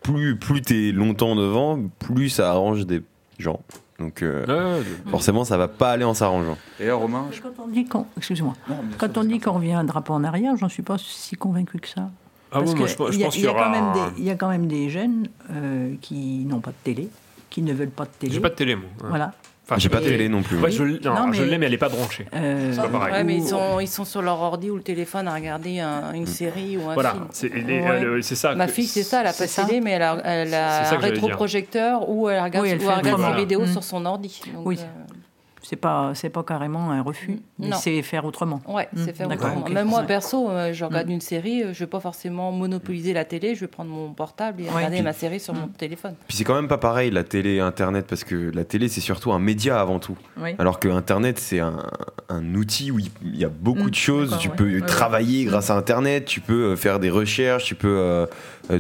plus plus t'es longtemps devant, plus ça arrange des gens. Donc euh, forcément ça va pas aller en s'arrangeant. D'ailleurs, Romain, Quand on dit qu'on, excuse-moi, quand on dit qu'on revient un drapeau en arrière, j'en suis pas si convaincu que ça. Ah Parce bon, moi, que je y a- pense il y a qu'il y quand aura même un- des- Il y a quand même des jeunes euh, qui n'ont pas de télé, qui ne veulent pas de télé. J'ai pas de télé, moi. Ouais. Voilà. Enfin, J'ai pas de télé non plus. Ouais, je, non, Non, je mais- l'ai, mais elle est pas branchée. Euh, c'est pas pareil. Ouais, mais ils sont, ils sont sur leur ordi ou le téléphone à regarder un- Mm. une série ou un Voilà, film. c'est Ouais. ça. Ma fille, c'est ça, elle a pas télé, mais elle a, elle un rétroprojecteur ou elle regarde, Oui, elle ou elle regarde ses vidéos Mm. sur son ordi. Donc, Oui. euh, C'est pas, c'est pas carrément un refus, mais Non. c'est faire autrement. Ouais, c'est Mm, faire autrement. Même moi, perso, euh, je regarde une série, euh, je vais pas forcément monopoliser la télé, je vais prendre mon portable et Ouais. regarder Puis- ma série sur mon téléphone. Puis c'est quand même pas pareil la télé et internet parce que la télé c'est surtout un média avant tout. Oui. Alors que internet c'est un, un outil où il y a beaucoup Mm, de choses. Tu ouais. peux Ouais, ouais. travailler grâce à internet, tu peux euh, faire des recherches, tu peux euh,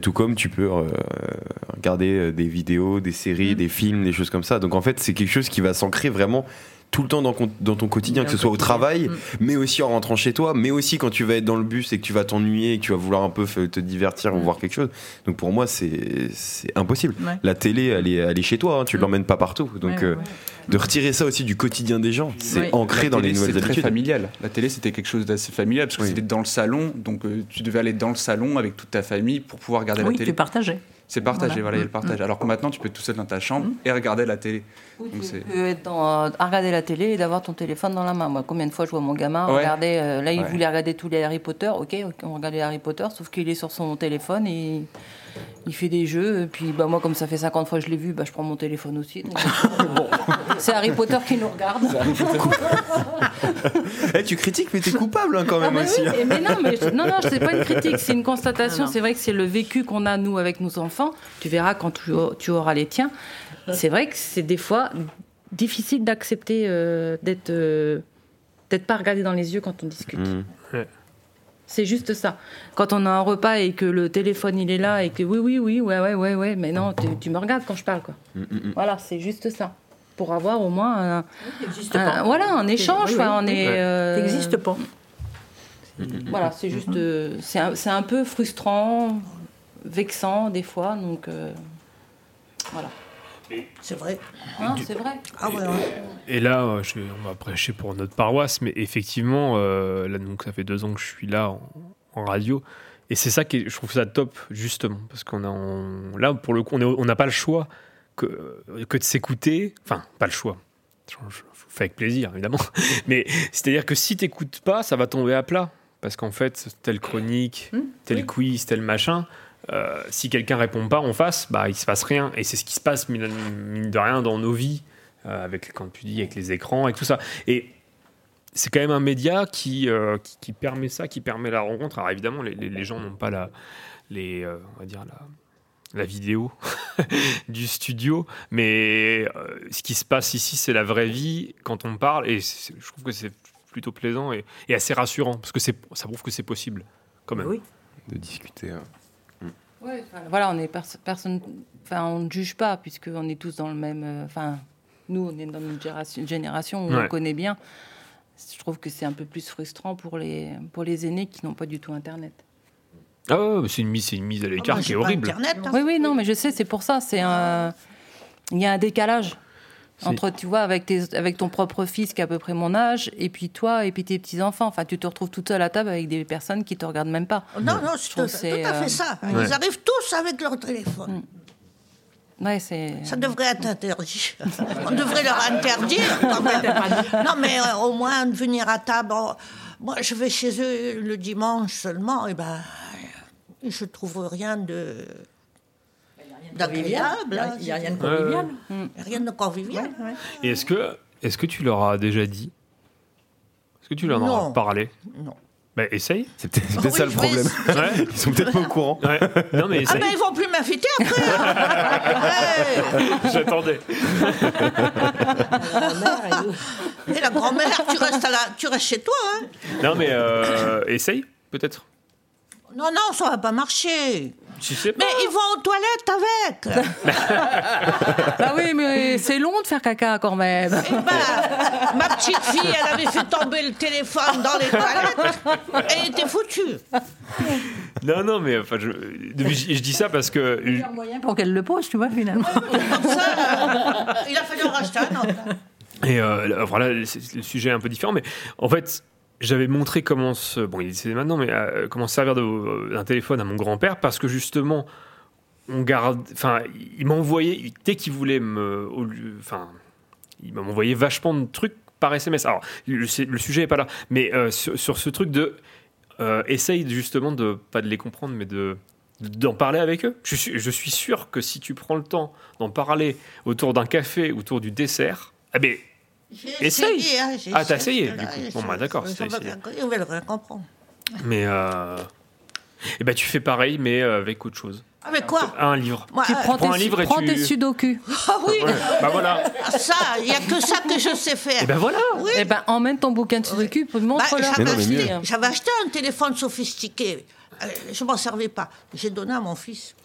tout comme tu peux euh, regarder des vidéos, des Mm. séries, des films, des choses comme ça. Donc en fait c'est quelque chose qui va s'ancrer vraiment tout le temps dans, ton quotidien, que ce soit au travail, mais aussi en rentrant chez toi, mais aussi quand tu vas être dans le bus et que tu vas t'ennuyer et que tu vas vouloir un peu te divertir ou voir quelque chose. Donc pour moi, c'est impossible. Ouais. La télé, elle est, elle est chez toi, hein, tu l'emmènes pas partout. Donc Ouais, euh, de retirer ça aussi du quotidien des gens, c'est Ouais. ancré La dans les télé, nouvelles c'est très habitudes. familial. La télé, c'était quelque chose d'assez familial parce que c'était dans le salon, donc euh, tu devais aller dans le salon avec toute ta famille pour pouvoir regarder Oui, la télé. tu partageais. C'est partagé, Voilà. voilà, il y a le Mm, partage. mm. Alors que maintenant, tu peux être tout seul dans ta chambre et regarder la télé. Donc c'est- Tu peux être dans- à regarder la télé et d'avoir ton téléphone dans la main. Moi, combien de fois je vois mon gamin Ouais. regarder. euh, là, il Ouais. voulait regarder tous les Harry Potter. Ok, ok, on regarde les Harry Potter, sauf qu'il est sur son téléphone et il fait des jeux. Et puis, bah, moi, comme ça fait 50 fois que je l'ai vu, bah, je prends mon téléphone aussi. Donc, bon. C'est Harry Potter qui nous regarde. Eh, tu critiques, mais t'es coupable hein, quand même Ah bah aussi. oui, hein. mais, non, mais je- non, non, c'est pas une critique, c'est une constatation. C'est vrai que c'est le vécu qu'on a nous avec nos enfants. Tu verras quand tu, au- tu auras les tiens. C'est vrai que c'est des fois difficile d'accepter euh, d'être euh, d'être pas regardé dans les yeux quand on discute. Mm. C'est juste ça. Quand on a un repas et que le téléphone il est là et que oui oui oui ouais ouais ouais ouais mais non tu, tu me regardes quand je parle quoi. Mm, mm, mm. Voilà c'est juste ça pour avoir au moins un, voilà un échange. Oui, on oui. est euh, T'existes pas. voilà, c'est juste, euh, c'est un, c'est un peu frustrant, vexant des fois, donc euh, voilà. C'est vrai. Hein, c'est vrai. Ah ouais, ouais. Et là, euh, je, on va prêcher pour notre paroisse, mais effectivement, euh, là, donc, ça fait deux ans que je suis là en, en radio. Et c'est ça qui est- je trouve ça top, justement, parce qu'on a, on- là, pour le coup, on n'a pas le choix que, que de s'écouter. Enfin, pas le choix. Je, je- fais avec plaisir, évidemment. Mais c'est-à-dire que si t'écoutes pas, ça va tomber à plat. Parce qu'en fait, telle chronique, tel quiz, tel machin, euh, si quelqu'un répond pas en face, bah, il se passe rien. Et c'est ce qui se passe, mine, de rien, dans nos vies, euh, avec, quand tu dis, avec les écrans, avec tout ça. Et c'est quand même un média qui, euh, qui, qui permet ça, qui permet la rencontre. Alors évidemment, les, les- les gens n'ont pas la, les, euh, on va dire la, la vidéo du studio, mais euh, ce qui se passe ici, c'est la vraie vie quand on parle, et je trouve que c'est plutôt plaisant et, et assez rassurant parce que c'est, ça prouve que c'est possible quand même. Oui. De discuter. hein. Ouais, enfin, voilà, on est pers- personne, enfin, on ne juge pas puisque on est tous dans le même, euh, enfin, nous, on est dans une génération, génération où Ouais. on connaît bien. Je trouve que c'est un peu plus frustrant pour les pour les aînés qui n'ont pas du tout Internet. Ah ouais, c'est une mise, c'est une mise à l'écart bah, qui est pas horrible. Internet, hein. Oui, oui, non, mais je sais, c'est pour ça. C'est un, il y a un décalage entre, tu vois, avec tes, avec ton propre fils qui a à peu près mon âge, et puis toi, et puis tes petits enfants. Enfin, tu te retrouves toute seule à table avec des personnes qui te regardent même pas. Non, non, Je c'est tout, trouve tout à euh, fait ça. ouais. Ils arrivent tous avec leur téléphone. Ouais, c'est. Ça devrait être interdit. On devrait leur interdire quand même. Non, mais euh, au moins de venir à table. Oh, Moi, je vais chez eux le dimanche seulement, et ben, je trouve rien de d'agréable. hein. Il n'y a rien de convivial. Rien de convivial. Et est-ce que, est-ce que tu leur as déjà dit? Est-ce que tu leur en as parlé? Non. Bah, essaye. C'est peut-être ça le problème. Ouais. Ils sont peut-être pas au courant. Ouais. Non, mais Ah ben ils vont plus m'inviter après. hein. J'attendais. Et la grand-mère, tu restes, à la- tu restes chez toi. Hein. Non, mais euh, essaye, peut-être. Non, non, ça va pas marcher. Tu sais pas. Mais ils vont aux toilettes avec. Bah oui, mais c'est long de faire caca quand même. Eh ben, ma petite fille, elle avait fait tomber le téléphone dans les toilettes. Elle était foutue. Non, non, mais enfin, je, je, je dis ça parce que. un moyen pour qu'elle le pose, tu vois, finalement. Comme ça, il a fallu en racheter un autre. Et euh, là, voilà, c'est- le sujet est un peu différent, mais en fait, j'avais montré comment se. Bon, il est maintenant, mais euh, comment se servir d'un téléphone à mon grand-père parce que justement, on garde. Enfin, il m'envoyait. Dès qu'il voulait me. Enfin, il m'envoyait vachement de trucs par SMS. Alors, le, sujet n'est pas là, mais euh, sur, ce truc de. euh, essaye justement de. Pas de les comprendre, mais de d'en parler avec eux. Je suis, je suis sûr que si tu prends le temps d'en parler autour d'un café, autour du dessert, ah ben, Essaye. essayé, hein, Ah, t'as essayé, du coup. j'ai Bon, bah, d'accord, rien comprendre. Mais euh... eh ben, tu fais pareil, mais euh, avec autre chose. Avec quoi? Un livre. Moi, Tu euh, prends, prends tes, un livre et prends tu- tes sudoku. Ah oui Ouais. Bah voilà. Ah, Ça, il n'y a que ça que je sais faire. Et ben voilà. Oui. Eh ben, emmène ton bouquin de sudoku, Bah, montre-leur. mais mieux. j'avais acheté un téléphone sophistiqué. Je m'en servais pas. J'ai donné à mon fils.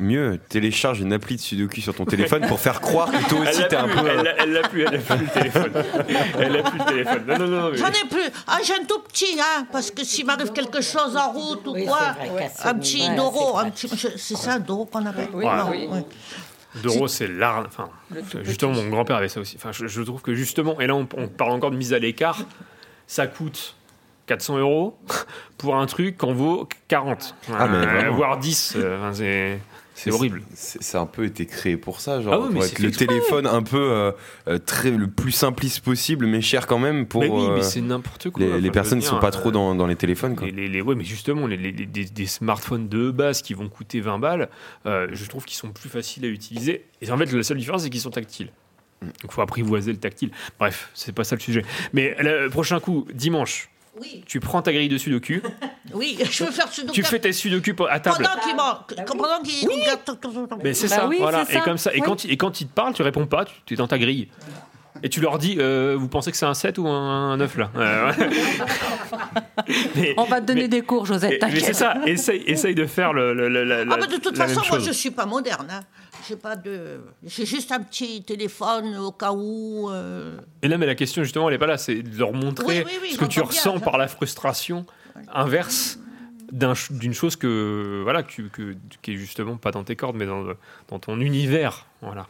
Mieux, télécharge une appli de Sudoku sur ton téléphone pour faire croire que toi aussi Elle t'es un plus, peu. elle l'a- plus, elle l'a plus le téléphone. Elle l'a plus le téléphone. Non, non, non. mais- J'en ai plus. Ah, j'ai un tout petit, hein, parce que s'il m'arrive quelque chose en route ou Oui, quoi, vrai, un petit Ouais, Doro, c'est un petit, je- c'est ça un Doro qu'on appelle? Oui, Non, oui. ouais. Doro, c'est l'art. Enfin, justement, mon grand-père avait ça aussi. Enfin, je, je trouve que justement, et là, on, on parle encore de mise à l'écart, ça coûte 400 euros pour un truc qu'en vaut 40. Ah, mais Euh, voire 10. euh, enfin, c'est. Horrible. C'est c'est un peu été créé pour ça, genre Ah oui, pour être le téléphone un peu euh, euh, très le plus simpliste possible, mais cher quand même pour mais oui, mais euh, c'est n'importe quoi. les, Enfin, les personnes qui dire, sont pas trop dans, dans les téléphones. Quoi. Les, les- ouais, mais justement, des, des smartphones de base qui vont coûter 20 balles, je trouve qu'ils sont plus faciles à utiliser. Et en fait, la seule différence, c'est qu'ils sont tactiles. Mm. Donc, il faut apprivoiser le tactile. Bref, c'est pas ça le sujet. Mais le prochain coup, dimanche, Oui, tu prends ta grille de sudoku, oui, je veux faire ce tu fais tes sudoku pour- à table. Pendant qu'il manque, pendant qu'il regarde. Mais c'est Bah ça, oui, voilà. c'est Et ça. comme ça, et Oui. quand, il- et quand il te parle, tu réponds pas, tu es dans ta grille. Et tu leur dis, euh, vous pensez que c'est un 7 ou un 9 là Euh. Mais- On va te donner mais- des cours, Josette, Et- mais c'est ça, essaye, essaye de faire le, le- le- la, Ah, mais de toute la façon, moi, je suis pas moderne. Hein. J'ai pas de. J'ai juste un petit téléphone au cas où. euh, Et là, mais la question justement, elle est pas là, c'est de leur montrer Oui, oui, oui, ce que tu bien, ressens par la frustration inverse d'une chose que voilà que, que- qui est justement pas dans tes cordes, mais dans, dans ton univers, voilà.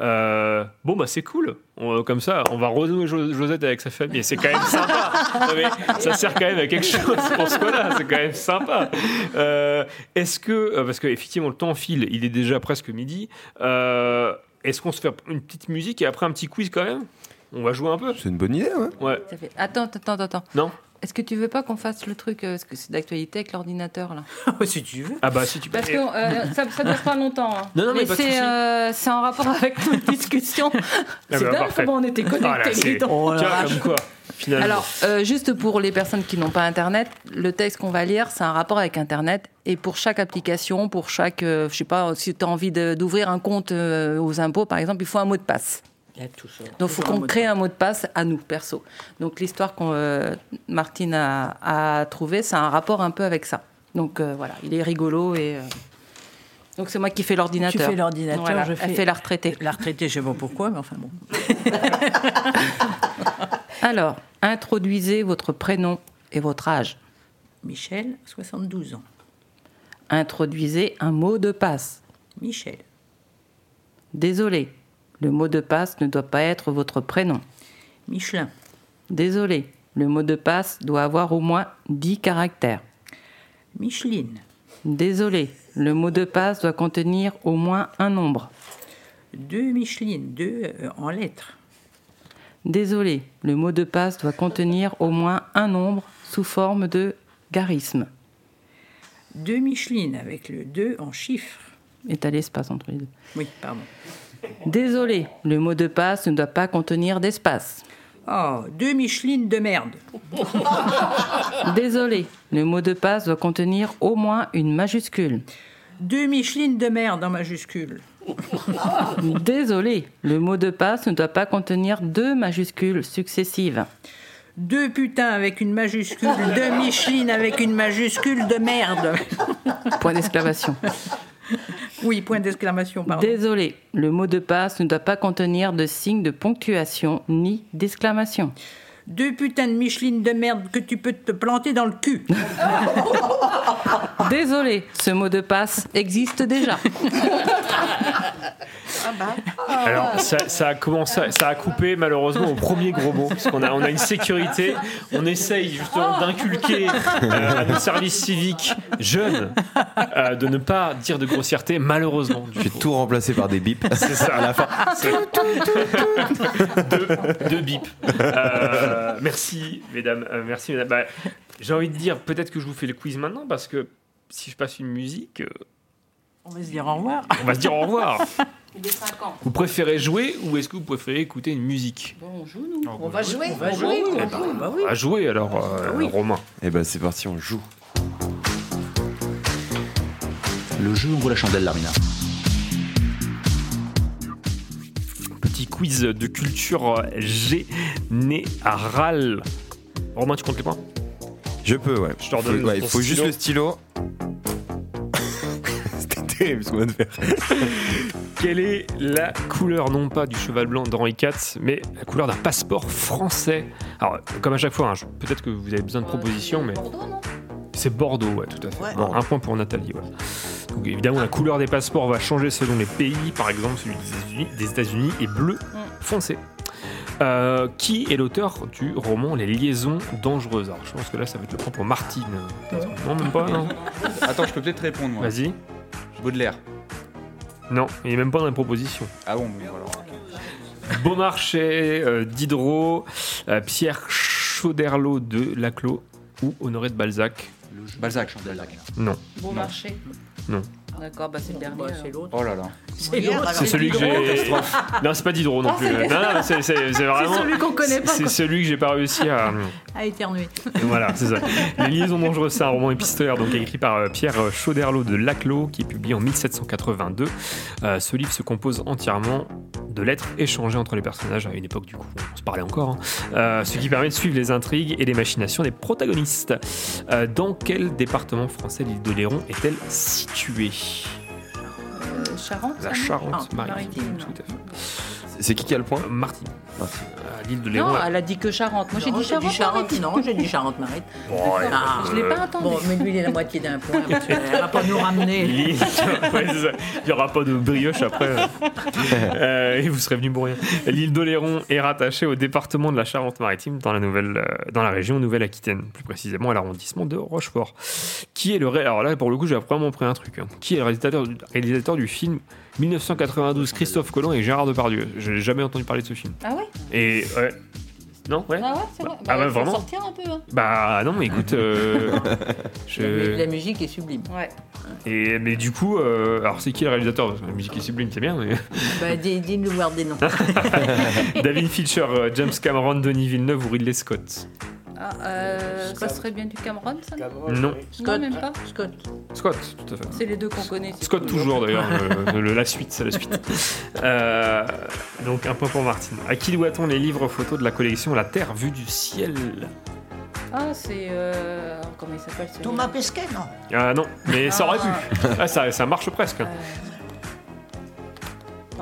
Euh, bon bah c'est cool. On- comme ça, on va renouer Jo- Josette avec sa famille. Et c'est quand même sympa. Non, mais ça sert quand même à quelque chose pour ce là C'est quand même sympa. Euh, Est-ce que euh, parce que effectivement le temps file, il est déjà presque midi. euh, Est-ce qu'on se fait une petite musique et après un petit quiz quand même? On va jouer un peu. C'est une bonne idée, ouais. Ouais. Ça fait- Attends, attends, attends. Non? Est-ce que tu veux pas qu'on fasse le truc, euh, parce que c'est d'actualité avec l'ordinateur là si tu veux. Ah bah si tu Parce que euh, ça, ça dure pas longtemps. hein. Non, non, mais c'est souci. euh, c'est en rapport avec notre discussion. c'est bah, dingue parfait. comment on était connectés. Ah, là, c'est- dis donc. Oh, Tiens, comme quoi, finalement. Alors, euh, juste pour les personnes qui n'ont pas Internet, le texte qu'on va lire, c'est un rapport avec Internet. Et pour chaque application, pour chaque, euh, je sais pas, si tu as envie d'ouvrir un compte euh, aux impôts, par exemple, il faut un mot de passe. A ça. Donc, il faut qu'on crée un mot de passe à nous, perso. Donc, l'histoire que euh, Martine a, a trouvée, c'est un rapport un peu avec ça. Donc, euh, voilà, il est rigolo et... euh, Donc, c'est moi qui fais l'ordinateur. Tu fais l'ordinateur, Voilà, je Elle fais- fait la retraitée. La retraitée, je sais pas pourquoi, mais enfin bon. Alors, introduisez votre prénom et votre âge. Michel, 72 ans. Introduisez un mot de passe. Michel. Désolé, le mot de passe ne doit pas être votre prénom. Michelin. Désolé, le mot de passe doit avoir au moins 10 caractères. Micheline. Désolé, le mot de passe doit contenir au moins un nombre. Deux Micheline, deux euh, en lettres. Désolé, le mot de passe doit contenir au moins un nombre sous forme de garisme. Deux Micheline avec le 2 en chiffres. Et t'as l'espace entre les deux. Oui, pardon. Désolé, le mot de passe ne doit pas contenir d'espace. Oh, deux Micheline de merde. Désolé, le mot de passe doit contenir au moins une majuscule. Deux Micheline de merde en majuscule. Désolé, le mot de passe ne doit pas contenir deux majuscules successives. Deux putains avec une majuscule, deux Micheline avec une majuscule de merde. Point d'exclamation. Oui, point d'exclamation, pardon. Désolé, le mot de passe ne doit pas contenir de signe de ponctuation ni d'exclamation. Deux putains de Micheline de merde que tu peux te planter dans le cul. Désolé, ce mot de passe existe déjà. Alors, ça, ça a commencé, ça a coupé malheureusement au premier gros mot, parce qu'on a, on a une sécurité. On essaye justement d'inculquer euh, à nos services civiques jeunes euh, de ne pas dire de grossièreté, malheureusement. Je vais tout remplacer par des bips. C'est ça, à la fin. Deux bips. Euh, merci, mesdames. euh, merci, mesdames. Bah, J'ai envie de dire, peut-être que je vous fais le quiz maintenant, parce que si je passe une musique, euh, On va se dire au revoir. on va se dire au revoir. Il est 5 ans. Vous préférez jouer ou est-ce que vous préférez écouter une musique Bon, on joue, nous. On va jouer. On va jouer, on va jouer, bah oui. À jouer alors, euh, Romain. Et ben c'est parti, on joue. Le jeu ouvre la chandelle, Larmina. Petit quiz de culture générale. Romain, tu comptes les points? Je peux, ouais. Je te redonne ouais, il faut juste le stylo. C'était terrible ce qu'on vient de faire. Quelle est la couleur, non pas du cheval blanc d'Henri IV, mais la couleur d'un passeport français? Alors, comme à chaque fois, hein, je- peut-être que vous avez besoin de propositions, mais. C'est Bordeaux, ouais, tout à fait. Ouais. Un point pour Nathalie, ouais. Donc évidemment, la couleur des passeports va changer selon les pays. Par exemple, celui des États-Unis- est bleu foncé. Euh, qui est l'auteur du roman Les liaisons dangereuses? Alors, je pense que là, ça va être le point pour Martine. Non, même pas, non Attends, je peux peut-être répondre, moi. Vas-y. Baudelaire. Non, il est même pas dans les propositions. Ah bon, oui, voilà. Beaumarchais, euh, Diderot, euh, Pierre Chauderlot de Laclos ou Honoré de Balzac? Balzac, Balzac. Non. Bon marché. Non. D'accord, bah c'est le dernier. c'est l'autre. Oh là là. C'est l'autre. C'est celui que j'ai. Non, c'est pas Diderot non plus. c'est- Non, non, c'est c'est- c'est vraiment. celui qu'on connaît pas, C'est celui que j'ai pas réussi à. À éternuer. Voilà, c'est ça. Les liaisons dangereuses, c'est un roman épistolaire donc écrit par euh, Pierre Chauderlot de Laclos, qui est publié en 1782. Euh, ce livre se compose entièrement de lettres échangées entre les personnages à une époque du coup on se parlait encore, hein. Euh, ce qui permet de suivre les intrigues et les machinations des protagonistes. Euh, dans quel département français l'île d'Oléron est-elle située? Euh, Charente La Charente Ah, maritime, tout à fait. C'est qui qui a le point Martine. À l'île d'Oléron. Non, elle a dit que Charente. Moi j'ai dit Charente. Charente. Non, j'ai dit Charente-Maritime. Bon, Ah, Je l'ai pas entendu. Bon, mais lui, il est la moitié d'un point. parce qu'elle va pas nous ramener. Il n'y aura pas de brioche après. Euh, et vous serez venu pour rien. L'île d'Oléron est rattachée au département de la Charente-Maritime dans la, nouvelle, euh, dans la région Nouvelle-Aquitaine, plus précisément à l'arrondissement de Rochefort. Qui est le ré... Alors là, pour le coup, j'ai vraiment pris un truc. hein. Qui est le réalisateur du, réalisateur du film 1992 Christophe Colomb et Gérard Depardieu Je n'ai jamais entendu parler de ce film. Ah ouais? Et ouais. Non, ouais. Ah ouais, c'est vrai. Ah ouais, il faut vraiment sortir un peu. Hein. Bah non, mais écoute, euh, je- La musique est sublime. Ouais. et mais du coup, euh, alors c'est qui le réalisateur? Parce que La musique est sublime, c'est bien. Mais... Bah, dis- dis-nous voir des noms. David Fincher, euh, James Cameron, Denis Villeneuve ou Ridley Scott? Ah, euh, ça serait bien du Cameron, ça Non. Non, même pas. Scott. Scott, tout à fait. C'est les deux qu'on connaît. Scott toujours d'ailleurs, le- le- la suite, c'est la suite. Euh, donc un point pour Martine. À qui doit-on les livres photos de la collection La Terre vue du ciel? Ah, c'est. Euh... Comment il s'appelle Thomas Pesquet, non? Ah non, mais ça aurait pu. Ah, ça, ça marche presque.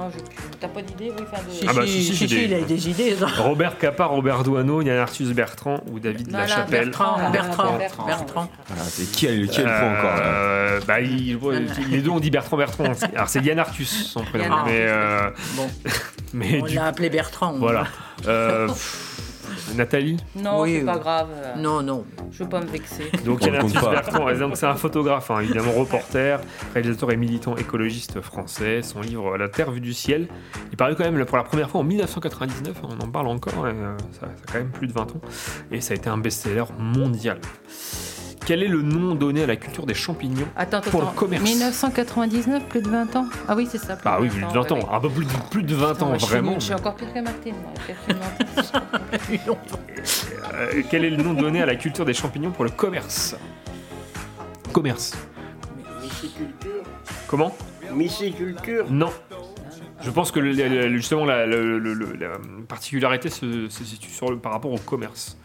Euh, Non, je... t'as pas d'idée oui, enfin, de... Si, Ah bah, si, si, si, si, j'ai si, des- il a des idées. ça. Robert Capa, Robert Douaneau, Yann Arthus Bertrand ou David Voilà, Lachapelle. Bertrand, Bertrand, Bertrand, Bertrand, Bertrand. Bertrand. Voilà, c'est le point encore là Euh, bah, il- les deux ont dit Bertrand Bertrand. Alors c'est Yann Arthus son prénom. Yann mais euh, Bon, mais on du l'a appelé Bertrand. voilà. Euh, pff, Nathalie. Non, Oui, c'est pas oui. grave. Non, non. Je veux pas me vexer. Donc On Yann le compte pas. Bertrand. c'est un photographe, hein, évidemment reporter, réalisateur et militant écologiste français. Son livre La Terre vue du ciel. Il paraît quand même pour la première fois en 1999. On en parle encore. et, euh, ça, ça a quand même plus de 20 ans. Et ça a été un best-seller mondial. Quel est le nom donné à la culture des champignons Attends, attends, pour le commerce 1999, plus de 20 ans Ah oui, c'est ça. plus Bah de oui, plus de 20 ans, ouais, ouais. un peu plus de, plus de 20 Putain, ans, moi, je suis vraiment. Je suis encore pire que Martine. moi, pire que Martine. Euh, quel est le nom donné à la culture des champignons pour le commerce Commerce. Myciculture. Comment Myciculture. Non. Je pense que le- le- le- justement la, le- le- le- la particularité se, se situe sur le, par rapport au commerce.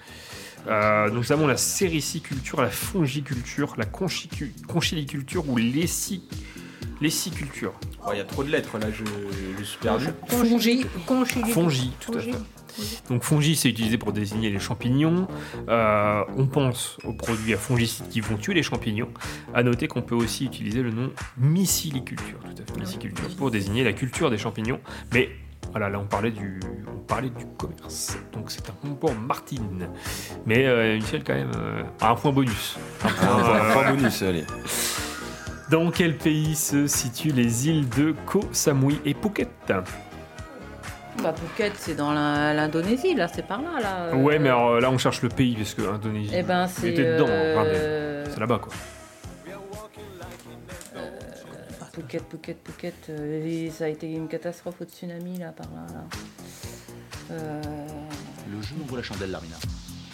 Euh, donc nous avons la sériciculture, la fongiculture, la conchiliculture ou l'essi- l'essiculture. Oh, Il y a trop de lettres là, je, je suis perdu. Fongi. Fongi, tout à fait. Donc fongi, c'est utilisé pour désigner les champignons. Euh, on pense aux produits à fongicides qui vont tuer les champignons. À noter qu'on peut aussi utiliser le nom myciliculture, tout à fait, myciliculture, pour désigner la culture des champignons. Mais voilà, là on parlait du, on parlait du commerce. Donc c'est un point pour Martine. Mais euh, Michel quand même euh, un point bonus. Un point- euh, point bonus, allez. Dans quel pays se situent les îles de Koh Samui et Phuket? Bah, Phuket, c'est dans l'Indonésie, là, c'est par là. là. Ouais, mais alors, là on cherche le pays parce que l'Indonésie. Eh ben, c'est, était dedans. enfin, euh, C'est là-bas quoi. Phuket, Phuket, Phuket, euh, et ça a été une catastrophe au tsunami, là, par là. là. Euh, Le jeu ouvre la chandelle, Larmina.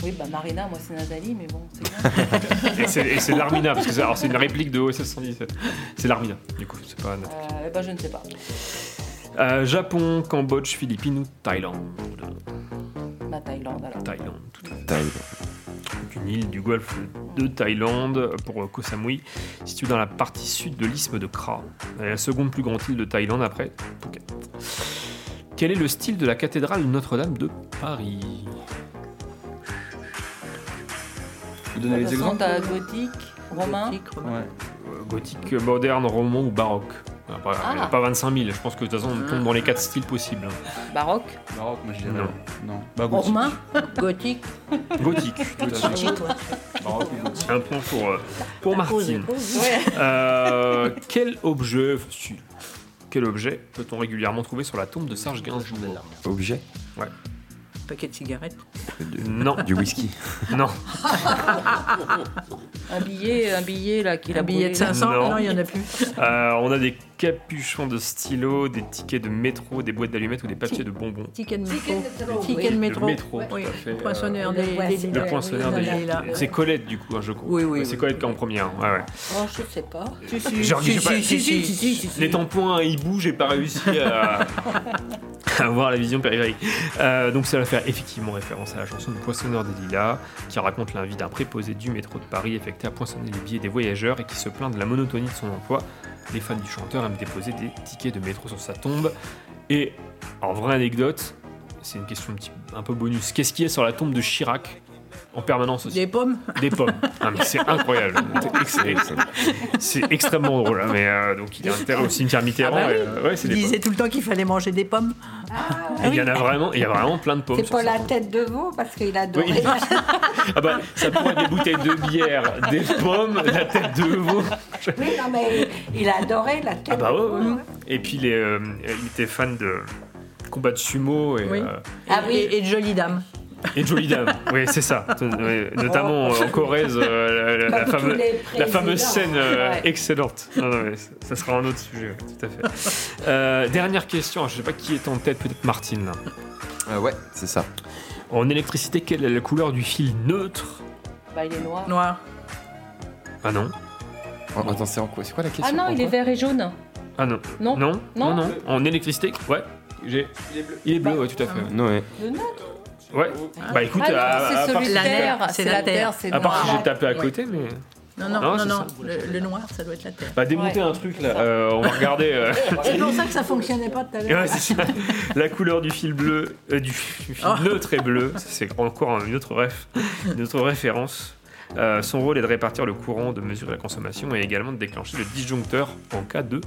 Oui, bah Marina, moi c'est Nathalie, mais bon, c'est bien. Et c'est l'Armina, parce que c'est alors, c'est une réplique de OSS 117. C'est l'Armina, du coup, c'est pas. Euh, bah, je ne sais pas. Euh, Japon, Cambodge, Philippines ou Thaïlande? Bah, Thaïlande, alors. Thaïlande, tout à fait. Thaïlande. Une île du golfe de Thaïlande pour euh, Koh Samui, située dans la partie sud de l'isthme de Kra. Elle est la seconde plus grande île de Thaïlande après Phuket. Quel est le style de la cathédrale Notre-Dame de Paris? Vous donnez les exemples? gothique, romain. Ouais. Euh, Gothique, moderne, roman ou baroque Il n'y a Ah. pas 25 000, je pense que de toute façon on tombe dans les quatre styles possibles. hein. Baroque. Baroque, moi je dirais. Non. Non. Bah, gothique. Romain. Gothique. Gothique. tout à fait. Gothique, ouais. Baroque ou gothique. Un point pour, euh, pour Martine. Ouais. Euh, quel objet quel objet peut-on régulièrement trouver sur la tombe de Serge Gainsbourg? Objet? Ouais. Paquet de cigarettes. Non. Du whisky. Non. Un billet, un billet là qu'il a Un billet de brûlé, là. 500 Non. Non, il n'y en a plus. Euh, on a des capuchons de stylo, des tickets de métro, des boîtes d'allumettes ou des papiers de bonbons. Ticket de Ticket métro. de métro, de Oui. Poinçonneur Euh, des, le poinçonneur. Des. C'est Colette du coup, hein, je crois. Oui, oui, C'est. Colette qui est en première. Ouais, ouais. Oh, je sais pas. Si, si, Genre, si, je sais pas, si, si, si. Les tampons, hein, ils bougent, j'ai pas réussi à, avoir la vision périphérique. Euh, donc ça va faire effectivement référence à la chanson du Poissonneur des Lilas, qui raconte l'invite d'un préposé du métro de Paris affecté à poinçonner les billets des voyageurs et qui se plaint de la monotonie de son emploi. Les fans du chanteur aiment déposer des tickets de métro sur sa tombe. Et, en vraie anecdote, c'est une question un, petit- un peu bonus. Qu'est-ce qu'il y a sur la tombe de Chirac? En permanence aussi Des pommes des pommes. Ah, mais c'est incroyable. C'est ex- C'est extrêmement drôle. hein, Mais euh, donc il est enterré au cimetière Mitterrand. Ah bah oui. et, euh, ouais, c'est Il des disait pommes. tout le temps qu'il fallait manger des pommes. Et il y en a vraiment, il y a vraiment plein de pommes. C'est pas ça. la tête de veau parce qu'il adorait. Oui. Ah bah, ça pourrait être des bouteilles de bière, des pommes, la tête de veau. Oui, non, mais il adorait la tête Ah bah de veau. ouais. Et puis les, euh, il était fan de combat de sumo et, Oui. euh, Ah oui. Et, et de jolies dames. Et Jolie Dame. Oui, c'est ça. Notamment euh, en Corrèze, euh, la, fameuse, la scène euh, Ouais. excellente. Non, non, mais ça- sera un autre sujet, ouais, tout à fait. Euh, dernière question, je sais pas qui est en tête, peut-être Martine. là. Euh, ouais, c'est ça. En électricité, quelle est la couleur du fil neutre? Bah, il est noir. Noir. Ah non. Oh, attends, c'est en quoi C'est quoi la question? Ah non, il est vert et jaune. Ah non. Non. Non, non, Non. non. En électricité, ouais. J'ai. Il est bleu. Il est bleu, ouais, tout à fait. Non, ouais. Le neutre. Ouais. Bah écoute, Ah c'est part, celui de la terre. C'est c'est la terre, c'est à part si j'ai tapé à côté, mais. Non, non, Non, non, non. Le, le noir, ça doit être la terre. Bah démonter Ouais. un truc là. Euh, on va regarder. euh, C'est pour ça que ça fonctionnait pas tout à l'heure. La couleur du fil bleu, euh, du, fil Oh. neutre est bleu. C'est encore une autre, ref, une autre référence. Euh, son rôle est de répartir le courant, de mesurer la consommation et également de déclencher le disjoncteur en cas de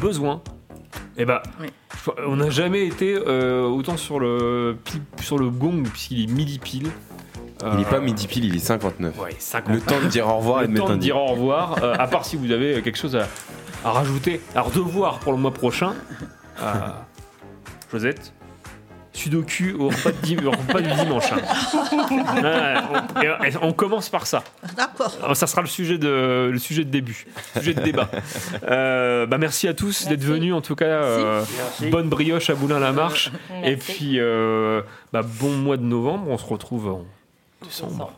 besoin. Et bah, Oui. On n'a jamais été euh, autant sur le, sur le gong, puisqu'il est midi pile. Il est Euh, pas midi pile, il est 59. Ouais, 50. Le temps de dire au revoir et de le temps de dire au revoir, euh, à part si vous avez quelque chose à, à rajouter. Alors, devoir pour le mois prochain. Euh, Josette, sudoku au repas, de dim- au repas du dimanche. hein. Ouais, on, commence par ça. D'accord. Alors, Ça sera le sujet de, le sujet de début, le sujet de débat. Euh, bah merci à tous d'être venus. En tout cas, euh, Merci. bonne brioche à Boulin-la-Marche. Et puis, euh, bah, bon mois de novembre. On se retrouve en décembre.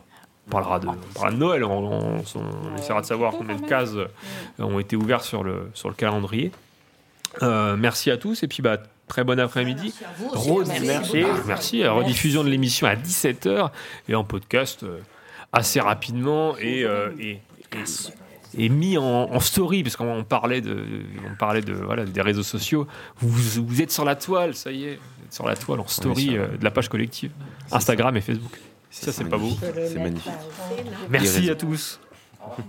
On parlera de, on parlera de Noël. On, on- on essaiera de savoir combien de cases euh, ont été ouvertes sur le, sur le calendrier. Euh, merci à tous. Et puis, bah, très bon après-midi. Merci. Merci. Euh, Rediffusion de l'émission à 17h et en podcast euh, assez rapidement et, euh, et, et- et mis en, en story parce qu'on parlait de, on parlait de voilà des réseaux sociaux. Vous, vous êtes sur la toile, ça y est, vous êtes sur la toile en story euh, de la page collective, Instagram et Facebook. Ça c'est pas beau. C'est magnifique. Merci à tous.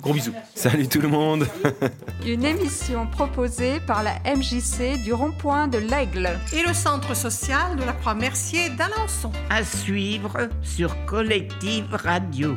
Gros bisous. Salut tout le monde. Une émission proposée par la MJC du rond-point de l'Aigle. Et le centre social de la Croix-Mercier d'Alençon. À suivre sur Collective Radio.